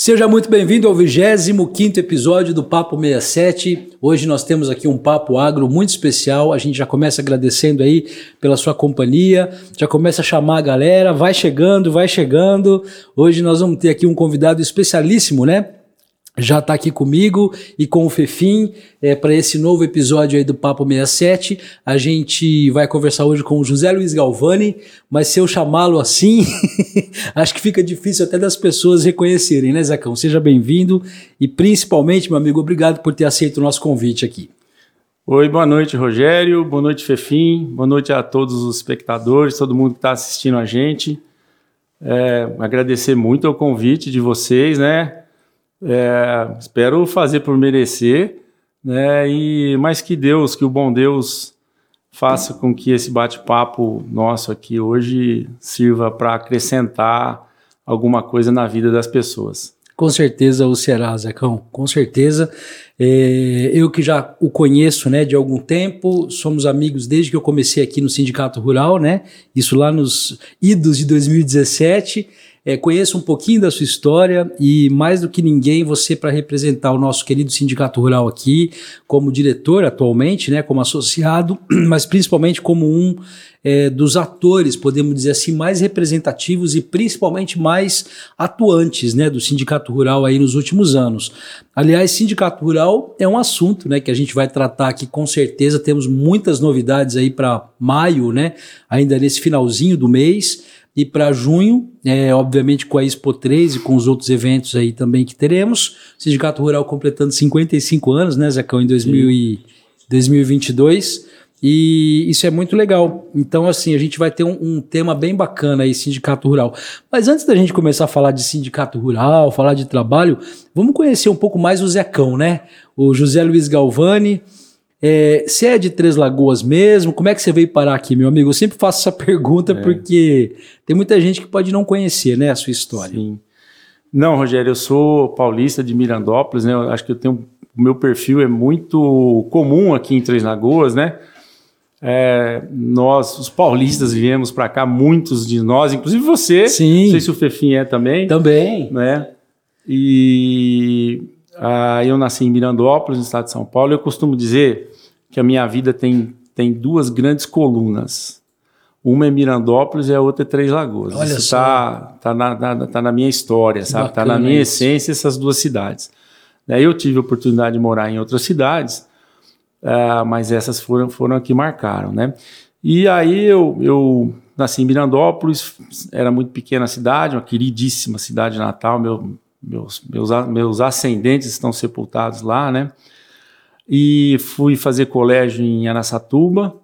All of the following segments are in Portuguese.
Seja muito bem-vindo ao 25 episódio do Papo 67. Hoje nós temos aqui um papo agro muito especial. A gente já começa agradecendo aí pela sua companhia, já começa a chamar a galera, vai chegando, vai chegando. Hoje nós vamos ter aqui um convidado especialíssimo, né? Já está aqui comigo e com o Fefim é, para esse novo episódio aí do Papo 67. A gente vai conversar hoje com o José Luiz Galvani, mas se eu chamá-lo assim, acho que fica difícil até das pessoas reconhecerem, né, Zacão? Seja bem-vindo e principalmente, meu amigo, obrigado por ter aceito o nosso convite aqui. Oi, boa noite, Rogério. Boa noite, Fefim. Boa noite a todos os espectadores, todo mundo que está assistindo a gente. É, agradecer muito o convite de vocês, né? É, espero fazer por merecer, né? E mais que Deus, que o bom Deus faça com que esse bate-papo nosso aqui hoje sirva para acrescentar alguma coisa na vida das pessoas. Com certeza o será, Zecão, com certeza. É, eu que já o conheço né, de algum tempo, somos amigos desde que eu comecei aqui no Sindicato Rural, né? Isso lá nos idos de 2017. É, conheça um pouquinho da sua história e, mais do que ninguém, você para representar o nosso querido Sindicato Rural aqui, como diretor atualmente, né, como associado, mas principalmente como um é, dos atores, podemos dizer assim, mais representativos e principalmente mais atuantes né, do Sindicato Rural aí nos últimos anos. Aliás, Sindicato Rural é um assunto né, que a gente vai tratar aqui com certeza. Temos muitas novidades aí para maio, né, ainda nesse finalzinho do mês. E para junho, é, obviamente com a Expo 3 e com os outros eventos aí também que teremos, o Sindicato Rural completando 55 anos, né, Zacão, em 2000 e 2022. E isso é muito legal. Então, assim, a gente vai ter um, um, tema bem bacana aí, sindicato rural. Mas antes da gente começar a falar de sindicato rural, falar de trabalho, vamos conhecer um pouco mais o Zecão, né? O José Luiz Galvani, é, você é de Três Lagoas mesmo? Como é que você veio parar aqui, meu amigo? Eu sempre faço essa pergunta é. porque tem muita gente que pode não conhecer né, a sua história. Sim. Não, Rogério, eu sou paulista de Mirandópolis, né? Eu acho que eu tenho. O meu perfil é muito comum aqui em Três Lagoas, né? É, nós, os paulistas, viemos para cá, muitos de nós, inclusive você. Sim. Não sei se o Fefim é também. Também. Né? E ah, eu nasci em Mirandópolis, no estado de São Paulo. Eu costumo dizer que a minha vida tem, tem duas grandes colunas. Uma é Mirandópolis e a outra é Três Lagoas. Olha isso está tá na, na, tá na minha história, sabe? Está na minha isso. essência essas duas cidades. Eu tive a oportunidade de morar em outras cidades, uh, mas essas foram, foram aqui marcaram, né? E aí eu, eu nasci em Mirandópolis, era muito pequena a cidade, uma queridíssima cidade natal, meu, meus, meus, meus ascendentes estão sepultados lá, né? E fui fazer colégio em Araçatuba,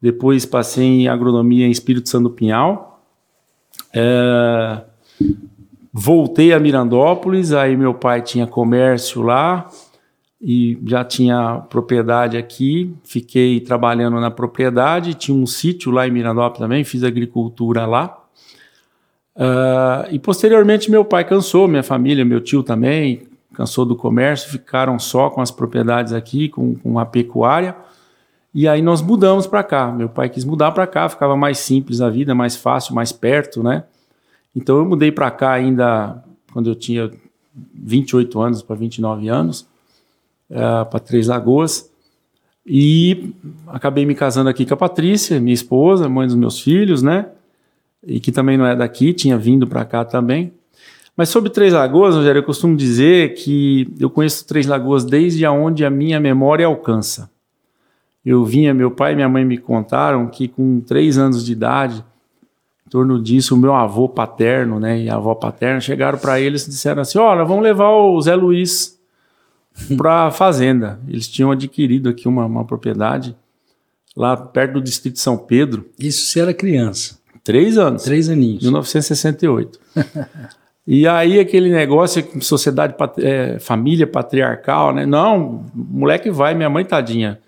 depois passei em agronomia em Espírito Santo Pinhal. É, voltei a Mirandópolis, aí meu pai tinha comércio lá e já tinha propriedade aqui. Fiquei trabalhando na propriedade, tinha um sítio lá em Mirandópolis também, fiz agricultura lá. Uh, e posteriormente meu pai cansou, minha família, meu tio também, cansou do comércio, ficaram só com as propriedades aqui, com, com a pecuária. E aí nós mudamos para cá. Meu pai quis mudar para cá, ficava mais simples a vida, mais fácil, mais perto, né? Então eu mudei para cá ainda quando eu tinha 28 anos para 29 anos, uh, para Três Lagoas. E acabei me casando aqui com a Patrícia, minha esposa, mãe dos meus filhos, né? E que também não é daqui, tinha vindo para cá também. Mas sobre Três Lagoas, Rogério, eu costumo dizer que eu conheço Três Lagoas desde onde a minha memória alcança. Eu vinha, meu pai e minha mãe me contaram que com três anos de idade, em torno disso, o meu avô paterno né, e a avó paterna chegaram para eles e disseram assim: Olha, vamos levar o Zé Luiz para a fazenda. Eles tinham adquirido aqui uma, uma propriedade lá perto do distrito de São Pedro. Isso se era criança. Três anos. Três aninhos. 1968. e aí aquele negócio, sociedade, é, família patriarcal, né? Não, moleque vai, minha mãe tadinha.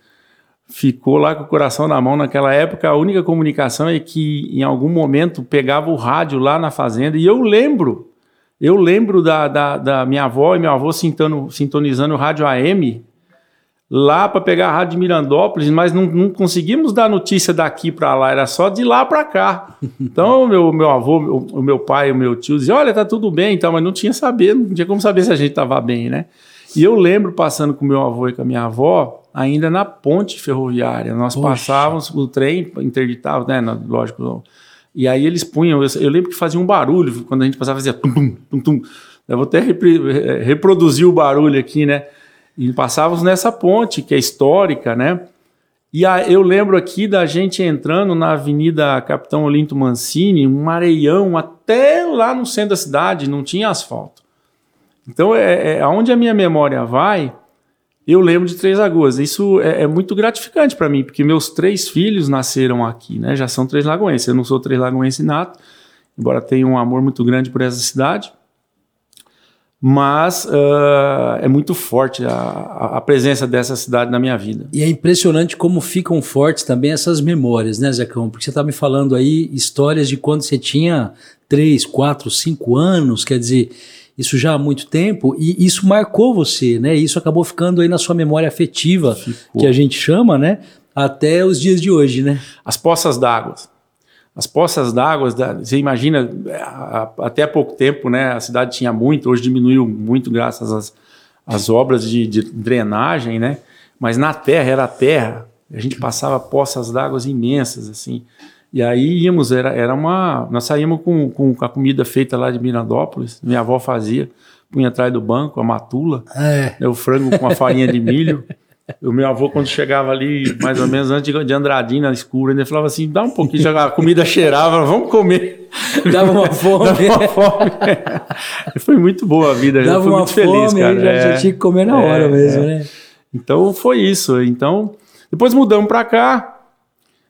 Ficou lá com o coração na mão naquela época. A única comunicação é que em algum momento pegava o rádio lá na fazenda. E eu lembro, eu lembro da, da, da minha avó e meu avô sintando, sintonizando o rádio AM lá para pegar a rádio de Mirandópolis, mas não, não conseguimos dar notícia daqui para lá, era só de lá para cá. Então, o meu, meu avô, o, o meu pai o meu tio diziam: Olha, tá tudo bem, então, mas não tinha saber, não tinha como saber se a gente estava bem, né? E eu lembro passando com meu avô e com a minha avó, ainda na ponte ferroviária. Nós Poxa. passávamos, o trem interditava, né? Lógico. E aí eles punham, eu, eu lembro que fazia um barulho, quando a gente passava, fazia tum, tum, tum, tum. Eu vou até reproduzir o barulho aqui, né? E passávamos nessa ponte, que é histórica, né? E a, eu lembro aqui da gente entrando na Avenida Capitão Olinto Mancini, um areião até lá no centro da cidade, não tinha asfalto. Então, é, é aonde a minha memória vai, eu lembro de Três Lagoas. Isso é, é muito gratificante para mim, porque meus três filhos nasceram aqui, né? Já são três lagoenses. Eu não sou três lagoense nato, embora tenha um amor muito grande por essa cidade mas uh, é muito forte a, a, presença dessa cidade na minha vida. E é impressionante como ficam fortes também essas memórias, né, Zecão? Porque você está me falando aí histórias de quando você tinha 3, 4, 5 anos, quer dizer, isso já há muito tempo, e isso marcou você, né? Isso acabou ficando aí na sua memória afetiva, Ficou. que a gente chama, né? Até os dias de hoje, né? As poças d'água as poças d'água, você imagina, até pouco tempo, né, a cidade tinha muito, hoje diminuiu muito graças às, às obras de, de drenagem, né, mas na terra, era terra, a gente passava poças d'água imensas, assim, e aí íamos, era, era uma, nós saímos com, com a comida feita lá de Mirandópolis, minha avó fazia, punha atrás do banco, a matula, é. né, o frango com a farinha de milho, O meu avô, quando chegava ali, mais ou menos antes de Andradina, escuro, ele falava assim: dá um pouquinho, a comida cheirava, vamos comer. Dava uma fome. Dava uma fome. Foi muito boa a vida, Dava fui muito fome, feliz, cara. Já, é, já tinha que comer na hora é, mesmo, é. né? Então foi isso. Então, depois mudamos para cá,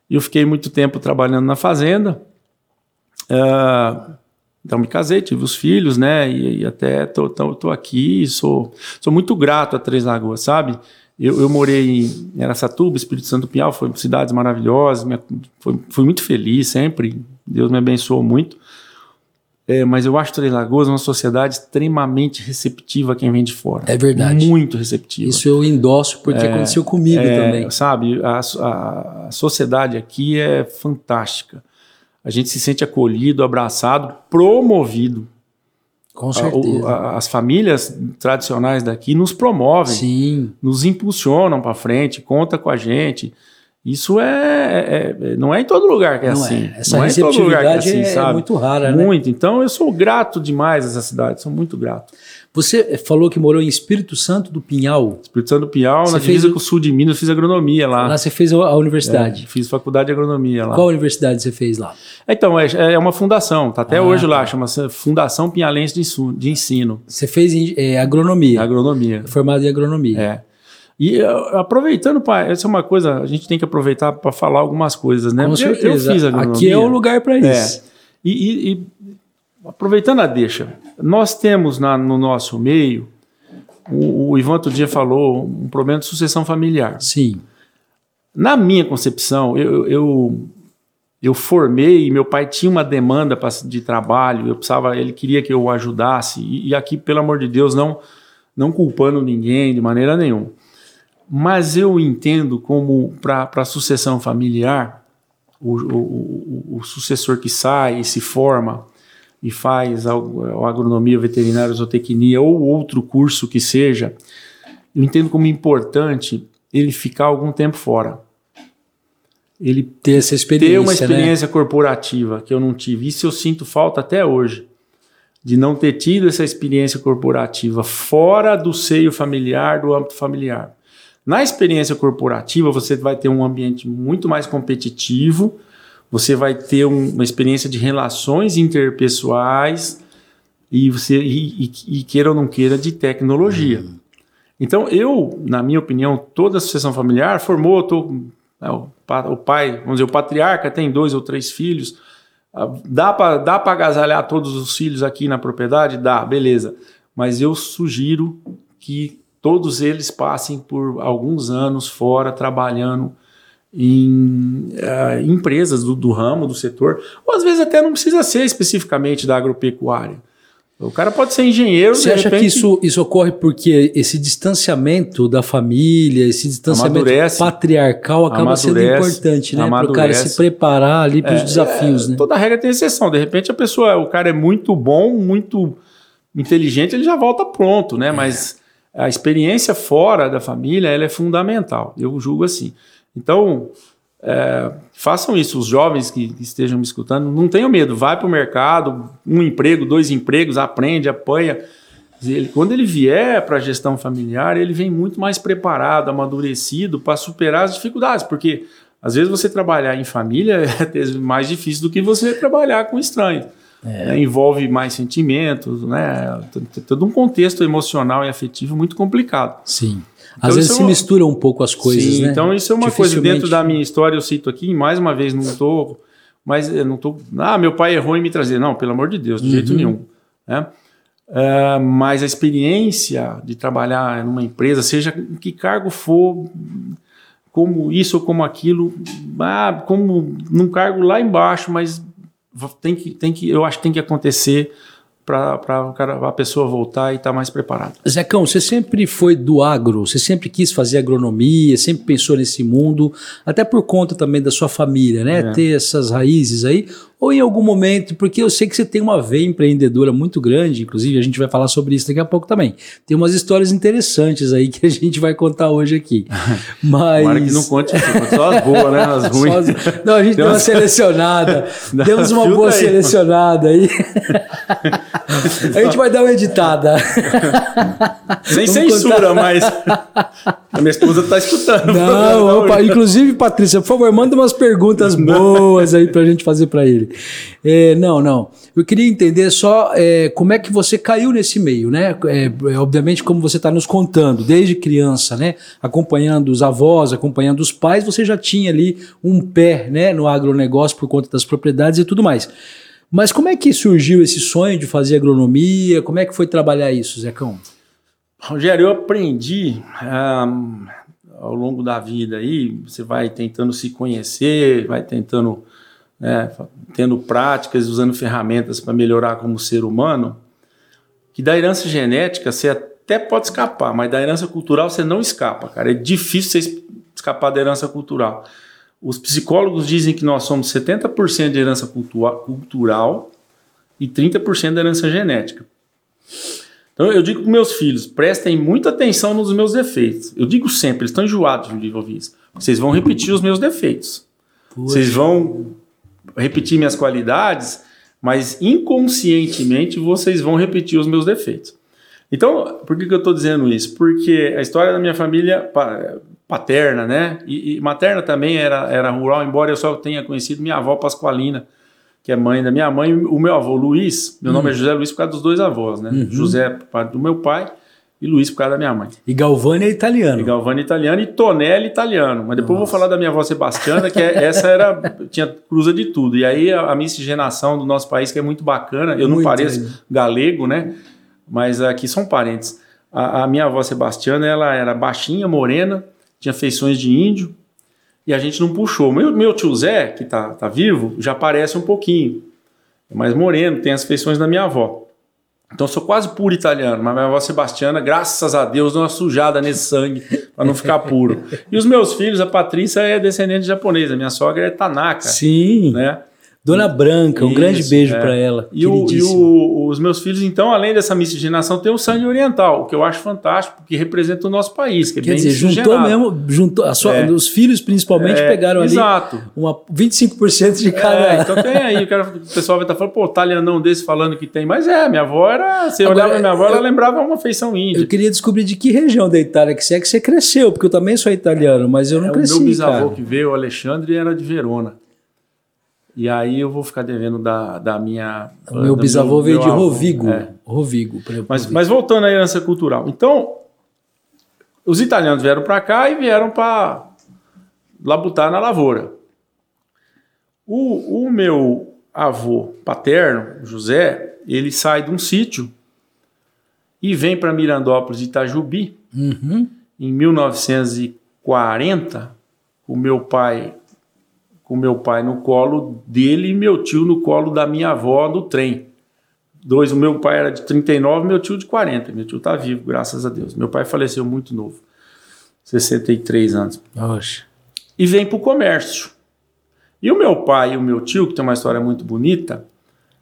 e eu fiquei muito tempo trabalhando na fazenda. Uh, então me casei, tive os filhos, né? E, e até tô, tô, tô, aqui, sou, sou muito grato a Três Lagoas, sabe? Eu, eu morei em Aracatuba, Espírito Santo Pinhal, foram cidades maravilhosas, minha, foi, fui muito feliz sempre, Deus me abençoou muito. É, mas eu acho Três Lagoas uma sociedade extremamente receptiva a quem vem de fora. É verdade. Muito receptiva. Isso eu endosso porque é, aconteceu comigo é, também. Sabe, a, a, a, sociedade aqui é fantástica. A gente se sente acolhido, abraçado, promovido. Com certeza. A, a, as famílias tradicionais daqui nos promovem, Sim. nos impulsionam para frente, conta com a gente. Isso é, é, é, não é em todo lugar que é não assim. É. Essa não é receptividade é, assim, é, muito rara, né? Muito. Então eu sou grato demais a essa cidade, sou muito grato. Você falou que morou em Espírito Santo do Pinhal. Espírito Santo do Pinhal, você na divisa o... com o sul de Minas, eu fiz agronomia lá. Lá você fez a universidade? É, fiz faculdade de agronomia lá. Qual universidade você fez lá? Então, é, é uma fundação, tá até ah, hoje lá, tá. chama-se Fundação Pinhalense de Ensino. Você fez é, agronomia? Agronomia. Formado em agronomia. É. E aproveitando, pai, essa é uma coisa, a gente tem que aproveitar para falar algumas coisas, né? Com certeza. Eu, fiz agronomia. Aqui é o lugar para isso. É. E, e, e, aproveitando a deixa, nós temos na, no nosso meio o, o Ivan outro dia falou um problema de sucessão familiar. Sim. Na minha concepção, eu, eu, eu formei, meu pai tinha uma demanda pra, de trabalho, eu precisava, ele queria que eu o ajudasse, e, e aqui, pelo amor de Deus, não, não culpando ninguém de maneira nenhuma. Mas eu entendo como, para a sucessão familiar, o, o, o, o sucessor que sai e se forma, e faz agronomia veterinária, zootecnia ou outro curso que seja, eu entendo como importante ele ficar algum tempo fora. Ele ter essa experiência, ter uma né? experiência né? corporativa que eu não tive. Isso eu sinto falta até hoje de não ter tido essa experiência corporativa fora do seio familiar, do âmbito familiar. Na experiência corporativa, você vai ter um ambiente muito mais competitivo, você vai ter um, uma experiência de relações interpessoais e você e, e, e, queira ou não queira de tecnologia. Uhum. Então eu, na minha opinião, toda a sucessão familiar formou, tô, é, o, o, pai, vamos dizer, o patriarca tem dois ou três filhos, ah, dá para dá agasalhar todos os filhos aqui na propriedade? Dá, beleza. Mas eu sugiro que todos eles passem por alguns anos fora trabalhando em uh, empresas do, do, ramo, do setor, ou às vezes até não precisa ser especificamente da agropecuária. O cara pode ser engenheiro. Você acha repente... que isso, isso ocorre porque esse distanciamento da família, esse distanciamento amadurece, patriarcal acaba sendo importante, né? Para o cara se preparar ali para os é, desafios, é, né? Toda regra tem exceção. De repente a pessoa, o cara é muito bom, muito inteligente, ele já volta pronto, né? É. Mas a experiência fora da família ela é fundamental. Eu julgo assim. Então, é, façam isso, os jovens que, que, estejam me escutando, não tenham medo, vai para o mercado, um emprego, dois empregos, aprende, apanha. Ele, quando ele vier para a gestão familiar, ele vem muito mais preparado, amadurecido para superar as dificuldades, porque às vezes você trabalhar em família é mais difícil do que você trabalhar com estranho. É. Né? Envolve mais sentimentos, né? todo um contexto emocional e afetivo muito complicado. Sim. Então, Às vezes é se misturam um pouco as coisas, Sim, né? Então isso é uma coisa dentro da minha história eu cito aqui, mais uma vez não estou, mas não tô, ah, meu pai errou em me trazer, não, pelo amor de Deus, de uhum. jeito nenhum, né? Uh, mas a experiência de trabalhar numa empresa, seja em que cargo for, como isso ou como aquilo, ah, como num cargo lá embaixo, mas tem que, tem que, eu acho que tem que acontecer para a pessoa voltar e estar tá mais preparada. Zecão, você sempre foi do agro, você sempre quis fazer agronomia, sempre pensou nesse mundo, até por conta também da sua família, né? É. Ter essas raízes aí, ou em algum momento, porque eu sei que você tem uma veia empreendedora muito grande, inclusive a gente vai falar sobre isso daqui a pouco também. Tem umas histórias interessantes aí que a gente vai contar hoje aqui. Mas. Tomara que não conte só as boas, né? As ruins. As... Não, a gente deu uma selecionada. Demos uma boa aí, selecionada aí. a gente vai dar uma editada. Sem Vamos censura, contar. mas. A minha esposa está escutando. Não, opa, inclusive, Patrícia, por favor, manda umas perguntas boas aí para a gente fazer para ele. É, não, não. Eu queria entender só é, como é que você caiu nesse meio, né? É, é obviamente, como você está nos contando, desde criança, né? Acompanhando os avós, acompanhando os pais, você já tinha ali um pé né, no agronegócio por conta das propriedades e tudo mais. Mas como é que surgiu esse sonho de fazer agronomia? Como é que foi trabalhar isso, Zecão? Rogério, eu aprendi um, ao longo da vida aí, você vai tentando se conhecer, vai tentando né, tendo práticas, usando ferramentas para melhorar como ser humano, que da herança genética você até pode escapar, mas da herança cultural você não escapa, cara. É difícil você escapar da herança cultural. Os psicólogos dizem que nós somos 70% de herança cultural e 30% da herança genética. Então eu digo para meus filhos, prestem muita atenção nos meus defeitos. Eu digo sempre, eles estão enjoados de ouvir isso. Vocês vão repetir os meus defeitos. Poxa. Vocês vão repetir minhas qualidades, mas inconscientemente vocês vão repetir os meus defeitos. Então, por que, que eu estou dizendo isso? Porque a história da minha família paterna, né? E, e, materna também era, era rural, embora eu só tenha conhecido minha avó Pascoalina, que é mãe da minha mãe, o meu avô Luiz, meu uhum. nome é José Luiz por causa dos dois avós, né? Uhum. José por parte do meu pai e Luiz por causa da minha mãe. E Galvani é italiano. E Galvani é italiano e Tonelli é italiano. Mas depois Nossa. eu vou falar da minha avó Sebastiana, que é, essa era tinha cruza de tudo. E aí a, a, miscigenação do nosso país que é muito bacana. Eu muito não pareço lindo. galego, né? Mas aqui são parentes. A, a, minha avó Sebastiana, ela era baixinha, morena, tinha feições de índio. E a gente não puxou. Meu, meu tio Zé, que tá, tá vivo, já parece um pouquinho. É mais moreno, tem as feições da minha avó. Então eu sou quase puro italiano, mas minha avó Sebastiana, graças a Deus, deu uma sujada nesse sangue para não ficar puro. E os meus filhos, a Patrícia é descendente de japonesa, minha sogra é Tanaka. Sim. Né? Dona Branca, um Isso, grande beijo é. para ela. E, o, e o, os meus filhos, então, além dessa miscigenação, tem o sangue oriental, o que eu acho fantástico, porque representa o nosso país, que é Quer bem dizer, juntou mesmo, juntou, sua, é. os filhos principalmente é, pegaram exato. ali uma 25% de cada. É, então tem aí, quero, o pessoal vai estar falando, pô, italianão desse falando que tem, mas é, minha avó era, você Agora, olhava minha avó, eu, ela lembrava uma feição índia. Eu queria descobrir de que região da Itália que você é que você cresceu, porque eu também sou italiano, mas eu não é, cresci, O meu bisavô cara. que veio, o Alexandre, era de Verona. E aí eu vou ficar devendo da, da minha. O meu bisavô meu, veio meu de avô, Rovigo. É. Rovigo, mas, mas voltando à herança cultural. Então, os italianos vieram para cá e vieram para labutar na lavoura. O, o meu avô paterno, José, ele sai de um sítio e vem para Mirandópolis, Itajubi, uhum. em 1940. O meu pai com meu pai no colo dele e meu tio no colo da minha avó no trem. Dois, o meu pai era de 39, meu tio de 40. Meu tio tá vivo, graças a Deus. Meu pai faleceu muito novo, 63 anos. Oxe. E vem pro comércio. E o meu pai e o meu tio, que tem uma história muito bonita,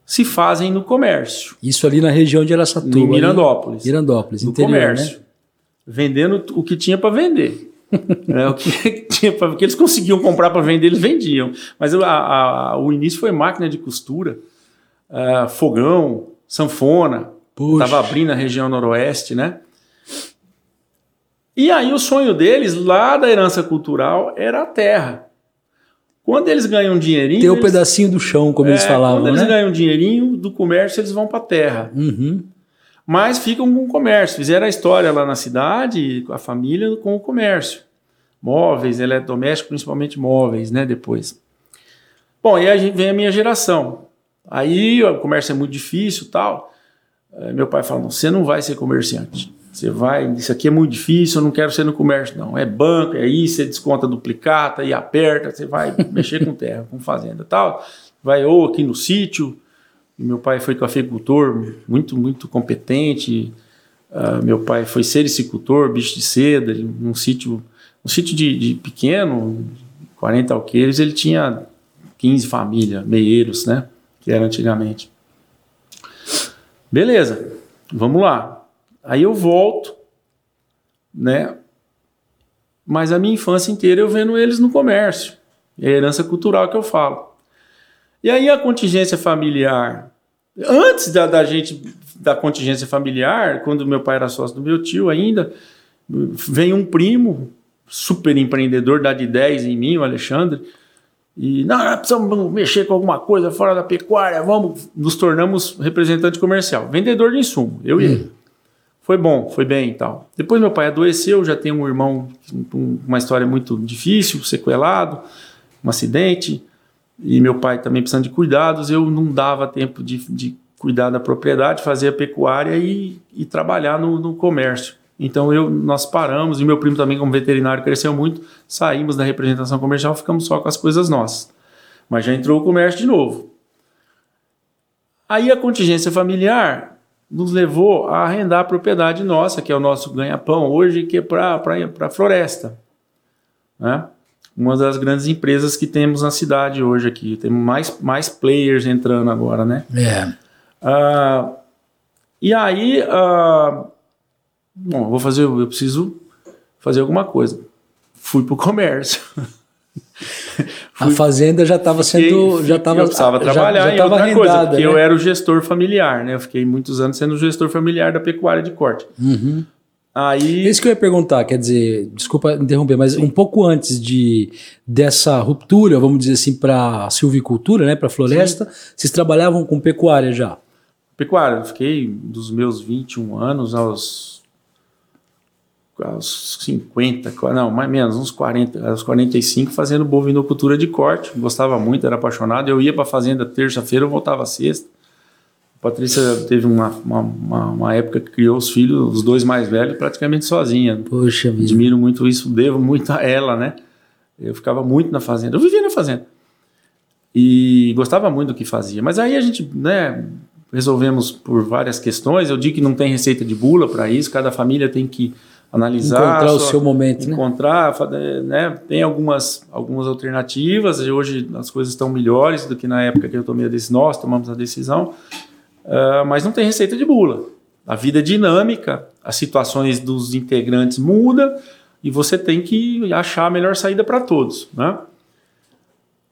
se fazem no comércio. Isso ali na região de Araçatuba. Em Mirandópolis. Ali, Mirandópolis, no interior, comércio. Né? Vendendo o que tinha para vender. é, o que tinha que eles conseguiam comprar para vender, eles vendiam. Mas a, a, o início foi máquina de costura, uh, fogão, sanfona. Estava abrindo a região noroeste, né? E aí o sonho deles, lá da herança cultural, era a terra. Quando eles ganham um dinheirinho. Tem o um pedacinho do chão, como é, eles falavam. Quando né? eles ganham um dinheirinho do comércio, eles vão para a terra. Uhum. Mas ficam com o comércio. Fizeram a história lá na cidade, a família com o comércio. Móveis, eletrodomésticos, principalmente móveis, né? Depois. Bom, e aí vem a minha geração. Aí o comércio é muito difícil tal. Meu pai fala: você não vai ser comerciante. Você vai, isso aqui é muito difícil, eu não quero ser no comércio, não. É banco, é isso, você desconta duplicata e aperta, você vai mexer com terra, com fazenda tal. Vai ou aqui no sítio. Meu pai foi cafeicultor, muito, muito competente. Uh, meu pai foi sericicultor, bicho de seda, num sítio, um sítio de, de pequeno, 40 alqueires, ele tinha 15 famílias, meieiros, né? Que era antigamente. Beleza, vamos lá. Aí eu volto, né? Mas a minha infância inteira eu vendo eles no comércio. É a herança cultural que eu falo. E aí a contingência familiar, antes da, da gente, da contingência familiar, quando meu pai era sócio do meu tio ainda, vem um primo, super empreendedor, dá de 10 em mim, o Alexandre, e não, nós precisamos mexer com alguma coisa fora da pecuária, vamos, nos tornamos representante comercial, vendedor de insumo, eu e ele. Foi bom, foi bem e tal. Depois meu pai adoeceu, já tem um irmão com uma história muito difícil, sequelado, um acidente, e meu pai também precisando de cuidados, eu não dava tempo de, de cuidar da propriedade, fazer a pecuária e, e trabalhar no, no, comércio. Então eu, nós paramos, e meu primo também como veterinário cresceu muito, saímos da representação comercial, ficamos só com as coisas nossas. Mas já entrou o comércio de novo. Aí a contingência familiar nos levou a arrendar a propriedade nossa, que é o nosso ganha-pão hoje, que é para a floresta. Né? Uma das grandes empresas que temos na cidade hoje aqui. Temos mais, mais players entrando agora, né? É. Uh, e aí, uh, bom, vou fazer, eu preciso fazer alguma coisa. Fui para o comércio. a fazenda já estava sendo. já tava, eu precisava trabalhar já, já em outra arrendada, coisa, porque né? eu era o gestor familiar, né? Eu fiquei muitos anos sendo o gestor familiar da pecuária de corte. Uhum. Aí... Isso que eu ia perguntar, quer dizer, desculpa interromper, mas Sim. um pouco antes de dessa ruptura, vamos dizer assim, para silvicultura, né, para floresta, Sim. vocês trabalhavam com pecuária já? Pecuária, eu fiquei dos meus 21 anos aos aos 50, não, mais menos, uns 40, aos 45, fazendo bovinocultura de corte. Gostava muito, era apaixonado. Eu ia para a fazenda terça-feira, eu voltava sexta. Patrícia teve uma, uma, uma, época que criou os filhos, os dois mais velhos, praticamente sozinha. Poxa vida. Admiro muito isso, devo muito a ela, né? Eu ficava muito na fazenda. Eu vivia na fazenda. E gostava muito do que fazia. Mas aí a gente, né, resolvemos por várias questões. Eu digo que não tem receita de bula para isso, cada família tem que analisar. Encontrar o seu momento, né? encontrar, né? né? Tem algumas, algumas alternativas, e hoje as coisas estão melhores do que na época que eu tomei a decisão, nós tomamos a decisão, uh, mas não tem receita de bula. A vida é dinâmica, as situações dos integrantes mudam, e você tem que achar a melhor saída para todos, né?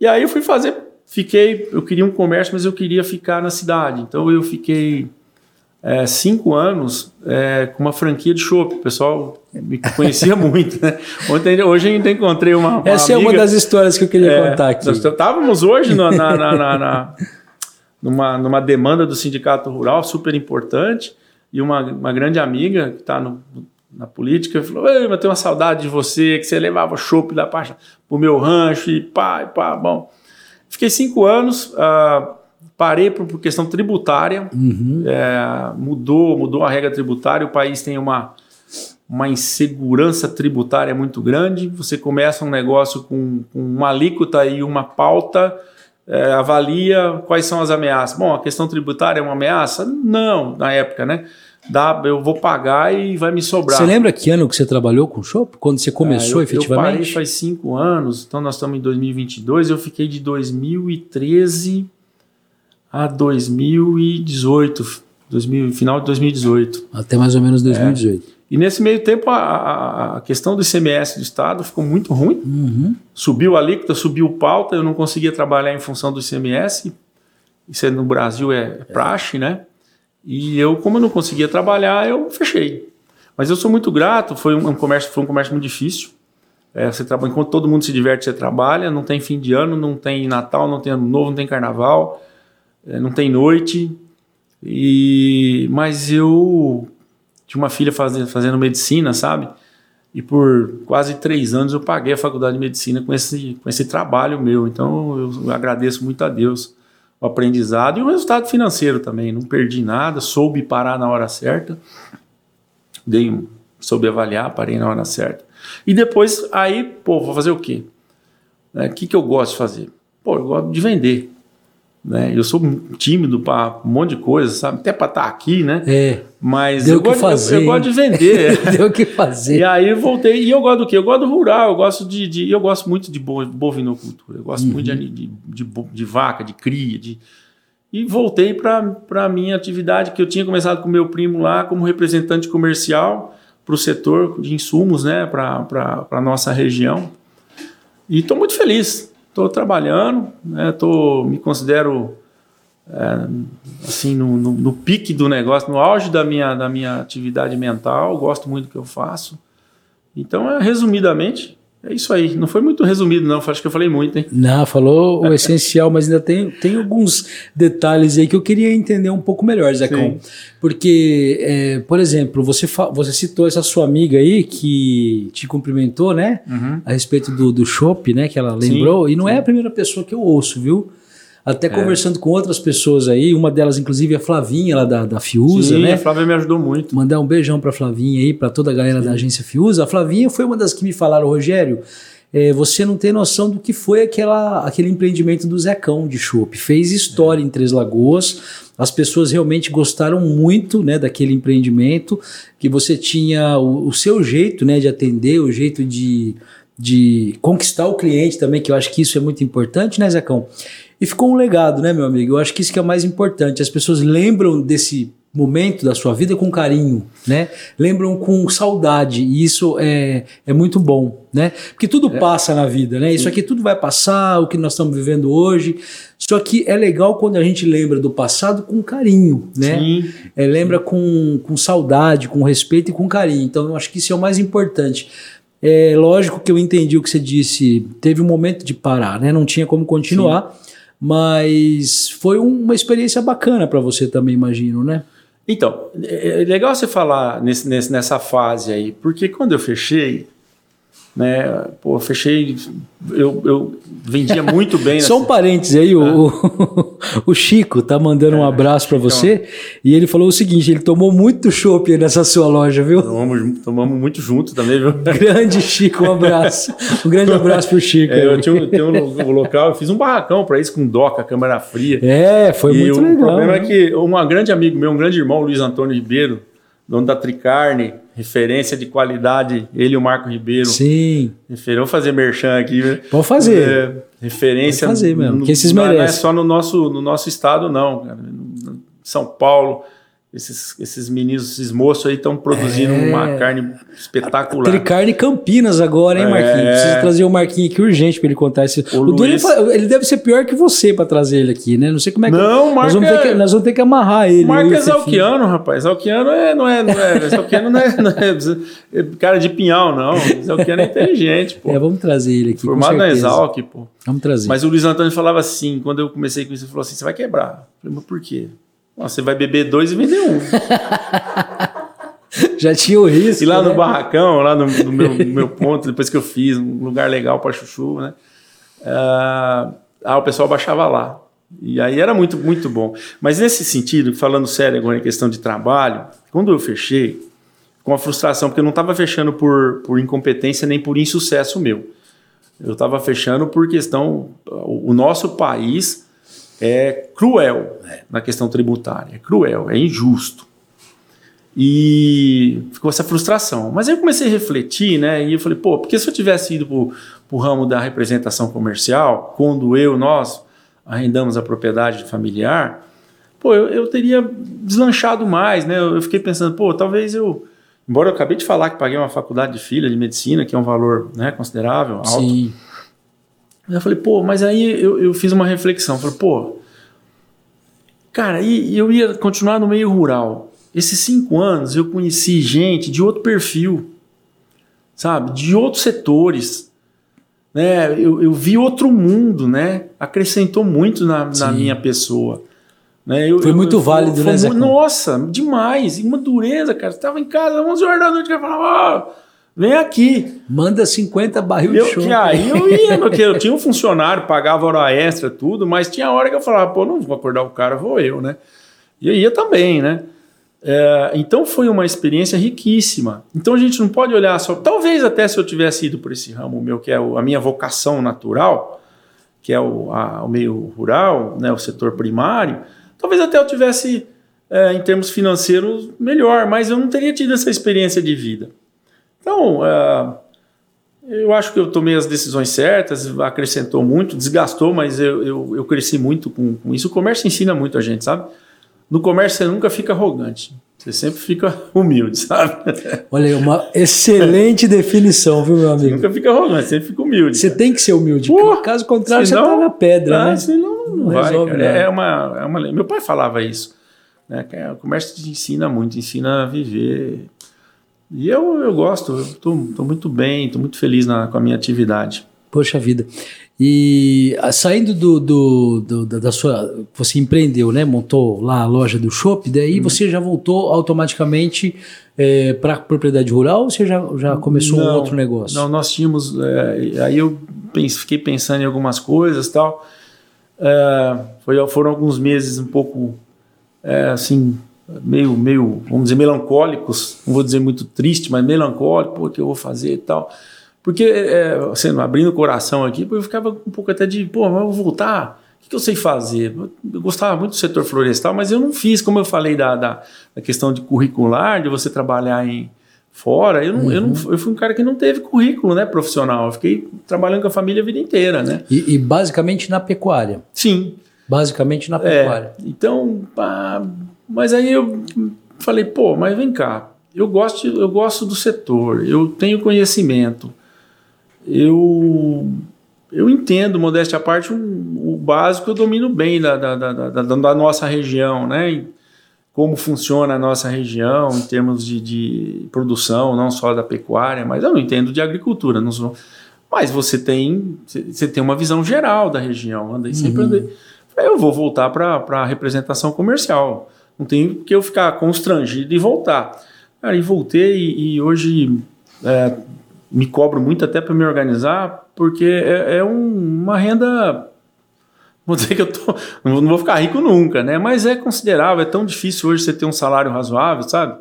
E aí eu fui fazer, fiquei, eu queria um comércio, mas eu queria ficar na cidade, então eu fiquei é, cinco anos é, com uma franquia de chopp. O pessoal me conhecia muito, né? Ontem, hoje ainda encontrei uma, uma Essa amiga, é uma das histórias que eu queria é, contar aqui. Nós estávamos hoje na, na, na, na, numa, numa demanda do sindicato rural super importante e uma, uma grande amiga que está na política falou: Ei, eu tenho uma saudade de você, que você levava chopp da para o meu rancho e pá, e pá. Bom, fiquei cinco anos. Uh, Parei por, por questão tributária, uhum. é, mudou, mudou a regra tributária, o país tem uma, uma insegurança tributária muito grande. Você começa um negócio com, com uma alíquota e uma pauta é, avalia quais são as ameaças. Bom, a questão tributária é uma ameaça? Não, na época, né? Dá, eu vou pagar e vai me sobrar. Você lembra que ano que você trabalhou com o Shop? Quando você começou é, eu, efetivamente? Eu parei faz cinco anos, então nós estamos em 2022, eu fiquei de 2013 a 2018, 2000, final de 2018. Até mais ou menos 2018. É. E nesse meio tempo a, a, questão do ICMS do Estado ficou muito ruim. Uhum. Subiu a alíquota, subiu pauta, eu não conseguia trabalhar em função do ICMS. Isso é, no Brasil é praxe, né? E eu, como eu não conseguia trabalhar, eu fechei. Mas eu sou muito grato, foi um, um comércio, foi um comércio muito difícil. É, você trabalha, enquanto todo mundo se diverte, você trabalha, não tem fim de ano, não tem Natal, não tem ano novo, não tem carnaval, é, não tem noite. E mas eu tinha uma filha fazendo, fazendo medicina, sabe? E por quase três anos eu paguei a faculdade de medicina com esse, com esse trabalho meu. Então eu agradeço muito a Deus o aprendizado e o resultado financeiro também. Não perdi nada, soube parar na hora certa, dei, soube avaliar, parei na hora certa. E depois, aí, pô, vou fazer o quê? O é, que, que eu gosto de fazer? Pô, eu gosto de vender. Né? Eu sou tímido para um monte de coisa, sabe? Até para estar tá aqui, né? É. Mas Deu eu, gosto, fazer, eu, eu, gosto de vender. Deu o que fazer. E aí eu voltei. E eu gosto do quê? Eu gosto do rural, eu gosto de. de eu gosto muito de bovinocultura. Eu gosto uhum. muito de, de, de, de, vaca, de cria. De, e voltei para a minha atividade, que eu tinha começado com meu primo lá, como representante comercial para o setor de insumos, né? Para a nossa região. E estou muito feliz Estou trabalhando, né, tô, me considero é, assim no, no, no, pique do negócio, no auge da minha, da minha atividade mental, gosto muito do que eu faço. Então, é, resumidamente, é isso aí. Não foi muito resumido, não. Acho que eu falei muito, hein? Não, falou o essencial, mas ainda tem, tem alguns detalhes aí que eu queria entender um pouco melhor, Zecão. Sim. Porque, é, por exemplo, você, você citou essa sua amiga aí que te cumprimentou, né? Uhum. A respeito do, do shopping, né? Que ela lembrou. Sim, e não sim. é a primeira pessoa que eu ouço, viu? Até é. conversando com outras pessoas aí, uma delas, inclusive, é a Flavinha, lá da, da Fiusa, Sim, né? a Flávia me ajudou muito. Mandar um beijão pra Flavinha aí, para toda a galera Sim. da agência Fiusa. A Flavinha foi uma das que me falaram, Rogério, é, você não tem noção do que foi aquela, aquele empreendimento do Zecão de Chopp. Fez história é. em Três Lagoas. As pessoas realmente gostaram muito né, daquele empreendimento, que você tinha o, o seu jeito né, de atender, o jeito de, de conquistar o cliente também, que eu acho que isso é muito importante, né, Zecão? E ficou um legado, né, meu amigo? Eu acho que isso que é mais importante. As pessoas lembram desse momento da sua vida com carinho, né? Lembram com saudade e isso é, é muito bom, né? Porque tudo é. passa na vida, né? Isso aqui tudo vai passar, o que nós estamos vivendo hoje. Só que é legal quando a gente lembra do passado com carinho, né? Sim. É, lembra com, com saudade, com respeito e com carinho. Então eu acho que isso é o mais importante. É lógico que eu entendi o que você disse. Teve um momento de parar, né? Não tinha como continuar. Sim mas foi uma experiência bacana para você também, imagino, né? Então, é, é legal você falar nesse, nessa fase aí, porque quando eu fechei, né? Pô, fechei. Eu, eu vendia muito bem. Só um parênteses aí, o, o Chico tá mandando um é, abraço para você e ele falou o seguinte: ele tomou muito chopp nessa sua loja, viu? Tomamos, tomamos muito junto também, viu? Grande Chico, um abraço. Um grande abraço pro Chico. É, eu tinha, tinha um, um, local, eu fiz um barracão para isso com doca, câmera fria. É, foi e muito o legal. O problema né? é que um grande amigo meu, um grande irmão, Luiz Antônio Ribeiro, dono da Tricarne, referência de qualidade, ele e o Marco Ribeiro. Sim. Vamos fazer merchan aqui. Né? Pode fazer. É, referência. Pode fazer mesmo, no, que esses merecem. Não é só no nosso, no nosso estado, não. Cara. São Paulo, esses, esses meninos, esses moços aí estão produzindo é. uma carne espetacular. Tricarne Campinas agora, hein, Marquinhos? É. Precisa trazer o Marquinhos aqui urgente para ele contar esse. O, o Luiz... ele deve ser pior que você para trazer ele aqui, né? Não sei como é que. Não, o nós, vamos ter que, nós vamos ter que amarrar ele. O Marco é Zalquiano, rapaz. Zalquiano é, não é. Não é Zalquiano não é, não é, cara de pinhal, não. Zalquiano é inteligente, pô. É, vamos trazer ele aqui. Formado na Exalc, pô. Vamos trazer. Mas o Luiz Antônio falava assim, quando eu comecei com isso, ele falou assim: você vai quebrar. Eu falei, mas por quê? Você vai beber dois e vender um. Já tinha o risco. E lá né? no barracão, lá no, no, meu, no, meu, ponto, depois que eu fiz, um lugar legal para chuchu, né? Uh, ah, o pessoal baixava lá. E aí era muito, muito bom. Mas nesse sentido, falando sério agora em questão de trabalho, quando eu fechei, com a frustração, porque eu não estava fechando por, por incompetência nem por insucesso meu. Eu estava fechando por questão. O nosso país é cruel na questão tributária. É cruel, é injusto. E ficou essa frustração. Mas aí eu comecei a refletir, né? E eu falei, pô, porque se eu tivesse ido para o ramo da representação comercial, quando eu, nós arrendamos a propriedade familiar, pô, eu, eu teria deslanchado mais, né? Eu, eu fiquei pensando, pô, talvez eu. Embora eu acabei de falar que paguei uma faculdade de filha de medicina, que é um valor né, considerável, alto. Sim. Eu falei, pô, mas aí eu, eu fiz uma reflexão. Falei, pô, cara, e eu ia continuar no meio rural. Esses cinco anos eu conheci gente de outro perfil, sabe? De outros setores. Né? Eu, eu vi outro mundo, né? Acrescentou muito na, na minha pessoa. Né? Eu, foi eu, muito válido, foi, né, Zé? Nossa, demais. E uma dureza, cara. Você tava em casa, 11 horas da noite, eu falava, oh, vem aqui. Manda 50 barril eu, de show. Aí eu ia, porque eu tinha um funcionário, pagava hora extra, tudo, mas tinha hora que eu falava, pô, não vou acordar o cara, vou eu, né? E eu ia também, né? É, então foi uma experiência riquíssima. Então a gente não pode olhar só. Talvez até se eu tivesse ido por esse ramo meu, que é a minha vocação natural, que é o, a, o meio rural, né, o setor primário, talvez até eu tivesse, é, em termos financeiros, melhor, mas eu não teria tido essa experiência de vida. Então, é, eu acho que eu tomei as decisões certas, acrescentou muito, desgastou, mas eu, eu, eu cresci muito com, com isso. O comércio ensina muito a gente, sabe? No comércio você nunca fica arrogante. Você sempre fica humilde, sabe? Olha aí, uma excelente definição, viu, meu amigo? Você nunca fica arrogante, sempre fica humilde. Você cara. tem que ser humilde. Pô, caso contrário, senão, você tá na pedra, ah, né? Senão não, não vai, resolve, É, uma, é uma Meu pai falava isso. Né? Que o comércio te ensina muito, ensina a viver. E eu, eu gosto, tô muito bem, tô muito feliz na, com a minha atividade. Poxa vida. E ah, saindo do, do, do, da sua. Você empreendeu, né? Montou lá a loja do shopping, daí uhum. você já voltou automaticamente é, para a propriedade rural ou você já, já começou não, um outro negócio? Não, nós tínhamos. É, aí eu pense, fiquei pensando em algumas coisas tal. É, foi, foram alguns meses um pouco assim, meio, meio, vamos dizer, melancólicos. Não vou dizer muito triste, mas melancólico, pô, o que eu vou fazer e tal. Porque, é, assim, abrindo o coração aqui, eu ficava um pouco até de, pô, mas eu vou voltar, o que, que eu sei fazer? Eu gostava muito do setor florestal, mas eu não fiz, como eu falei da, da, da questão de curricular, de você trabalhar em fora, eu, não, uhum. eu, não, uhum. eu fui um cara que não teve currículo né, profissional, eu fiquei trabalhando com a família a vida inteira, né? E, e basicamente na pecuária? Sim. Basicamente na pecuária. É, então, pá, mas aí eu falei, pô, mas vem cá, eu gosto, eu gosto do setor, eu tenho conhecimento, eu eu entendo, modéstia à parte, o, o básico eu domino bem da, da, da, da, da nossa região, né? como funciona a nossa região em termos de, de, produção, não só da pecuária, mas eu não entendo de agricultura. Não sou, mas você tem, você tem uma visão geral da região. Andei sempre uhum. andei. Eu vou voltar para a representação comercial. Não tem que eu ficar constrangido e voltar. Cara, e voltei e, e hoje é, me cobro muito até para me organizar, porque é, é um, uma renda. Vou dizer que eu tô, não vou ficar rico nunca, né? Mas é considerável, é tão difícil hoje você ter um salário razoável, sabe?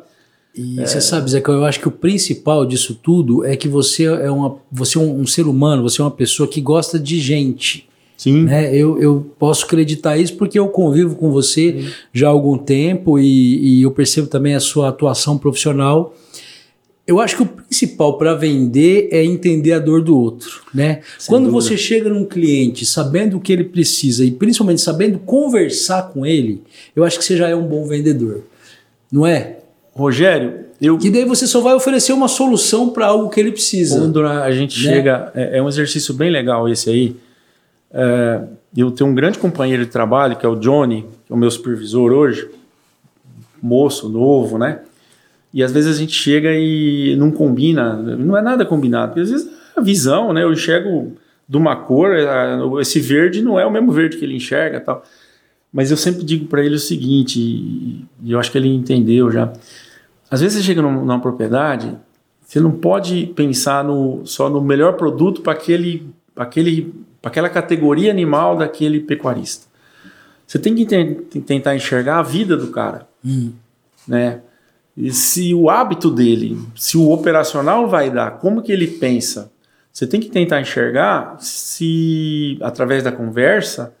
E é. você sabe, Zé, que eu acho que o principal disso tudo é que você é, uma, você é um, um, ser humano, você é uma pessoa que gosta de gente. Sim. Né? Eu, eu posso acreditar isso porque eu convivo com você Sim. já há algum tempo e, e eu percebo também a sua atuação profissional. Eu acho que o principal para vender é entender a dor do outro, né? Sem Quando dúvida. você chega num cliente sabendo o que ele precisa e principalmente sabendo conversar com ele, eu acho que você já é um bom vendedor, não é? Rogério, eu... Que daí você só vai oferecer uma solução para algo que ele precisa. Quando a gente né? chega, é, é, um exercício bem legal esse aí. É, eu tenho um grande companheiro de trabalho, que é o Johnny, que é o meu supervisor hoje, moço, novo, né? E às vezes a gente chega e não combina, não é nada combinado, porque às vezes a visão, né? Eu enxergo de uma cor, esse verde não é o mesmo verde que ele enxerga tal. Mas eu sempre digo para ele o seguinte, e eu acho que ele entendeu já. Às vezes você chega numa propriedade, você não pode pensar no, só no melhor produto para aquele, aquele, aquela categoria animal daquele pecuarista. Você tem que tentar enxergar a vida do cara, hum. né? E se o hábito dele, se o operacional vai dar, como que ele pensa, Você tem que tentar enxergar se, através da conversa,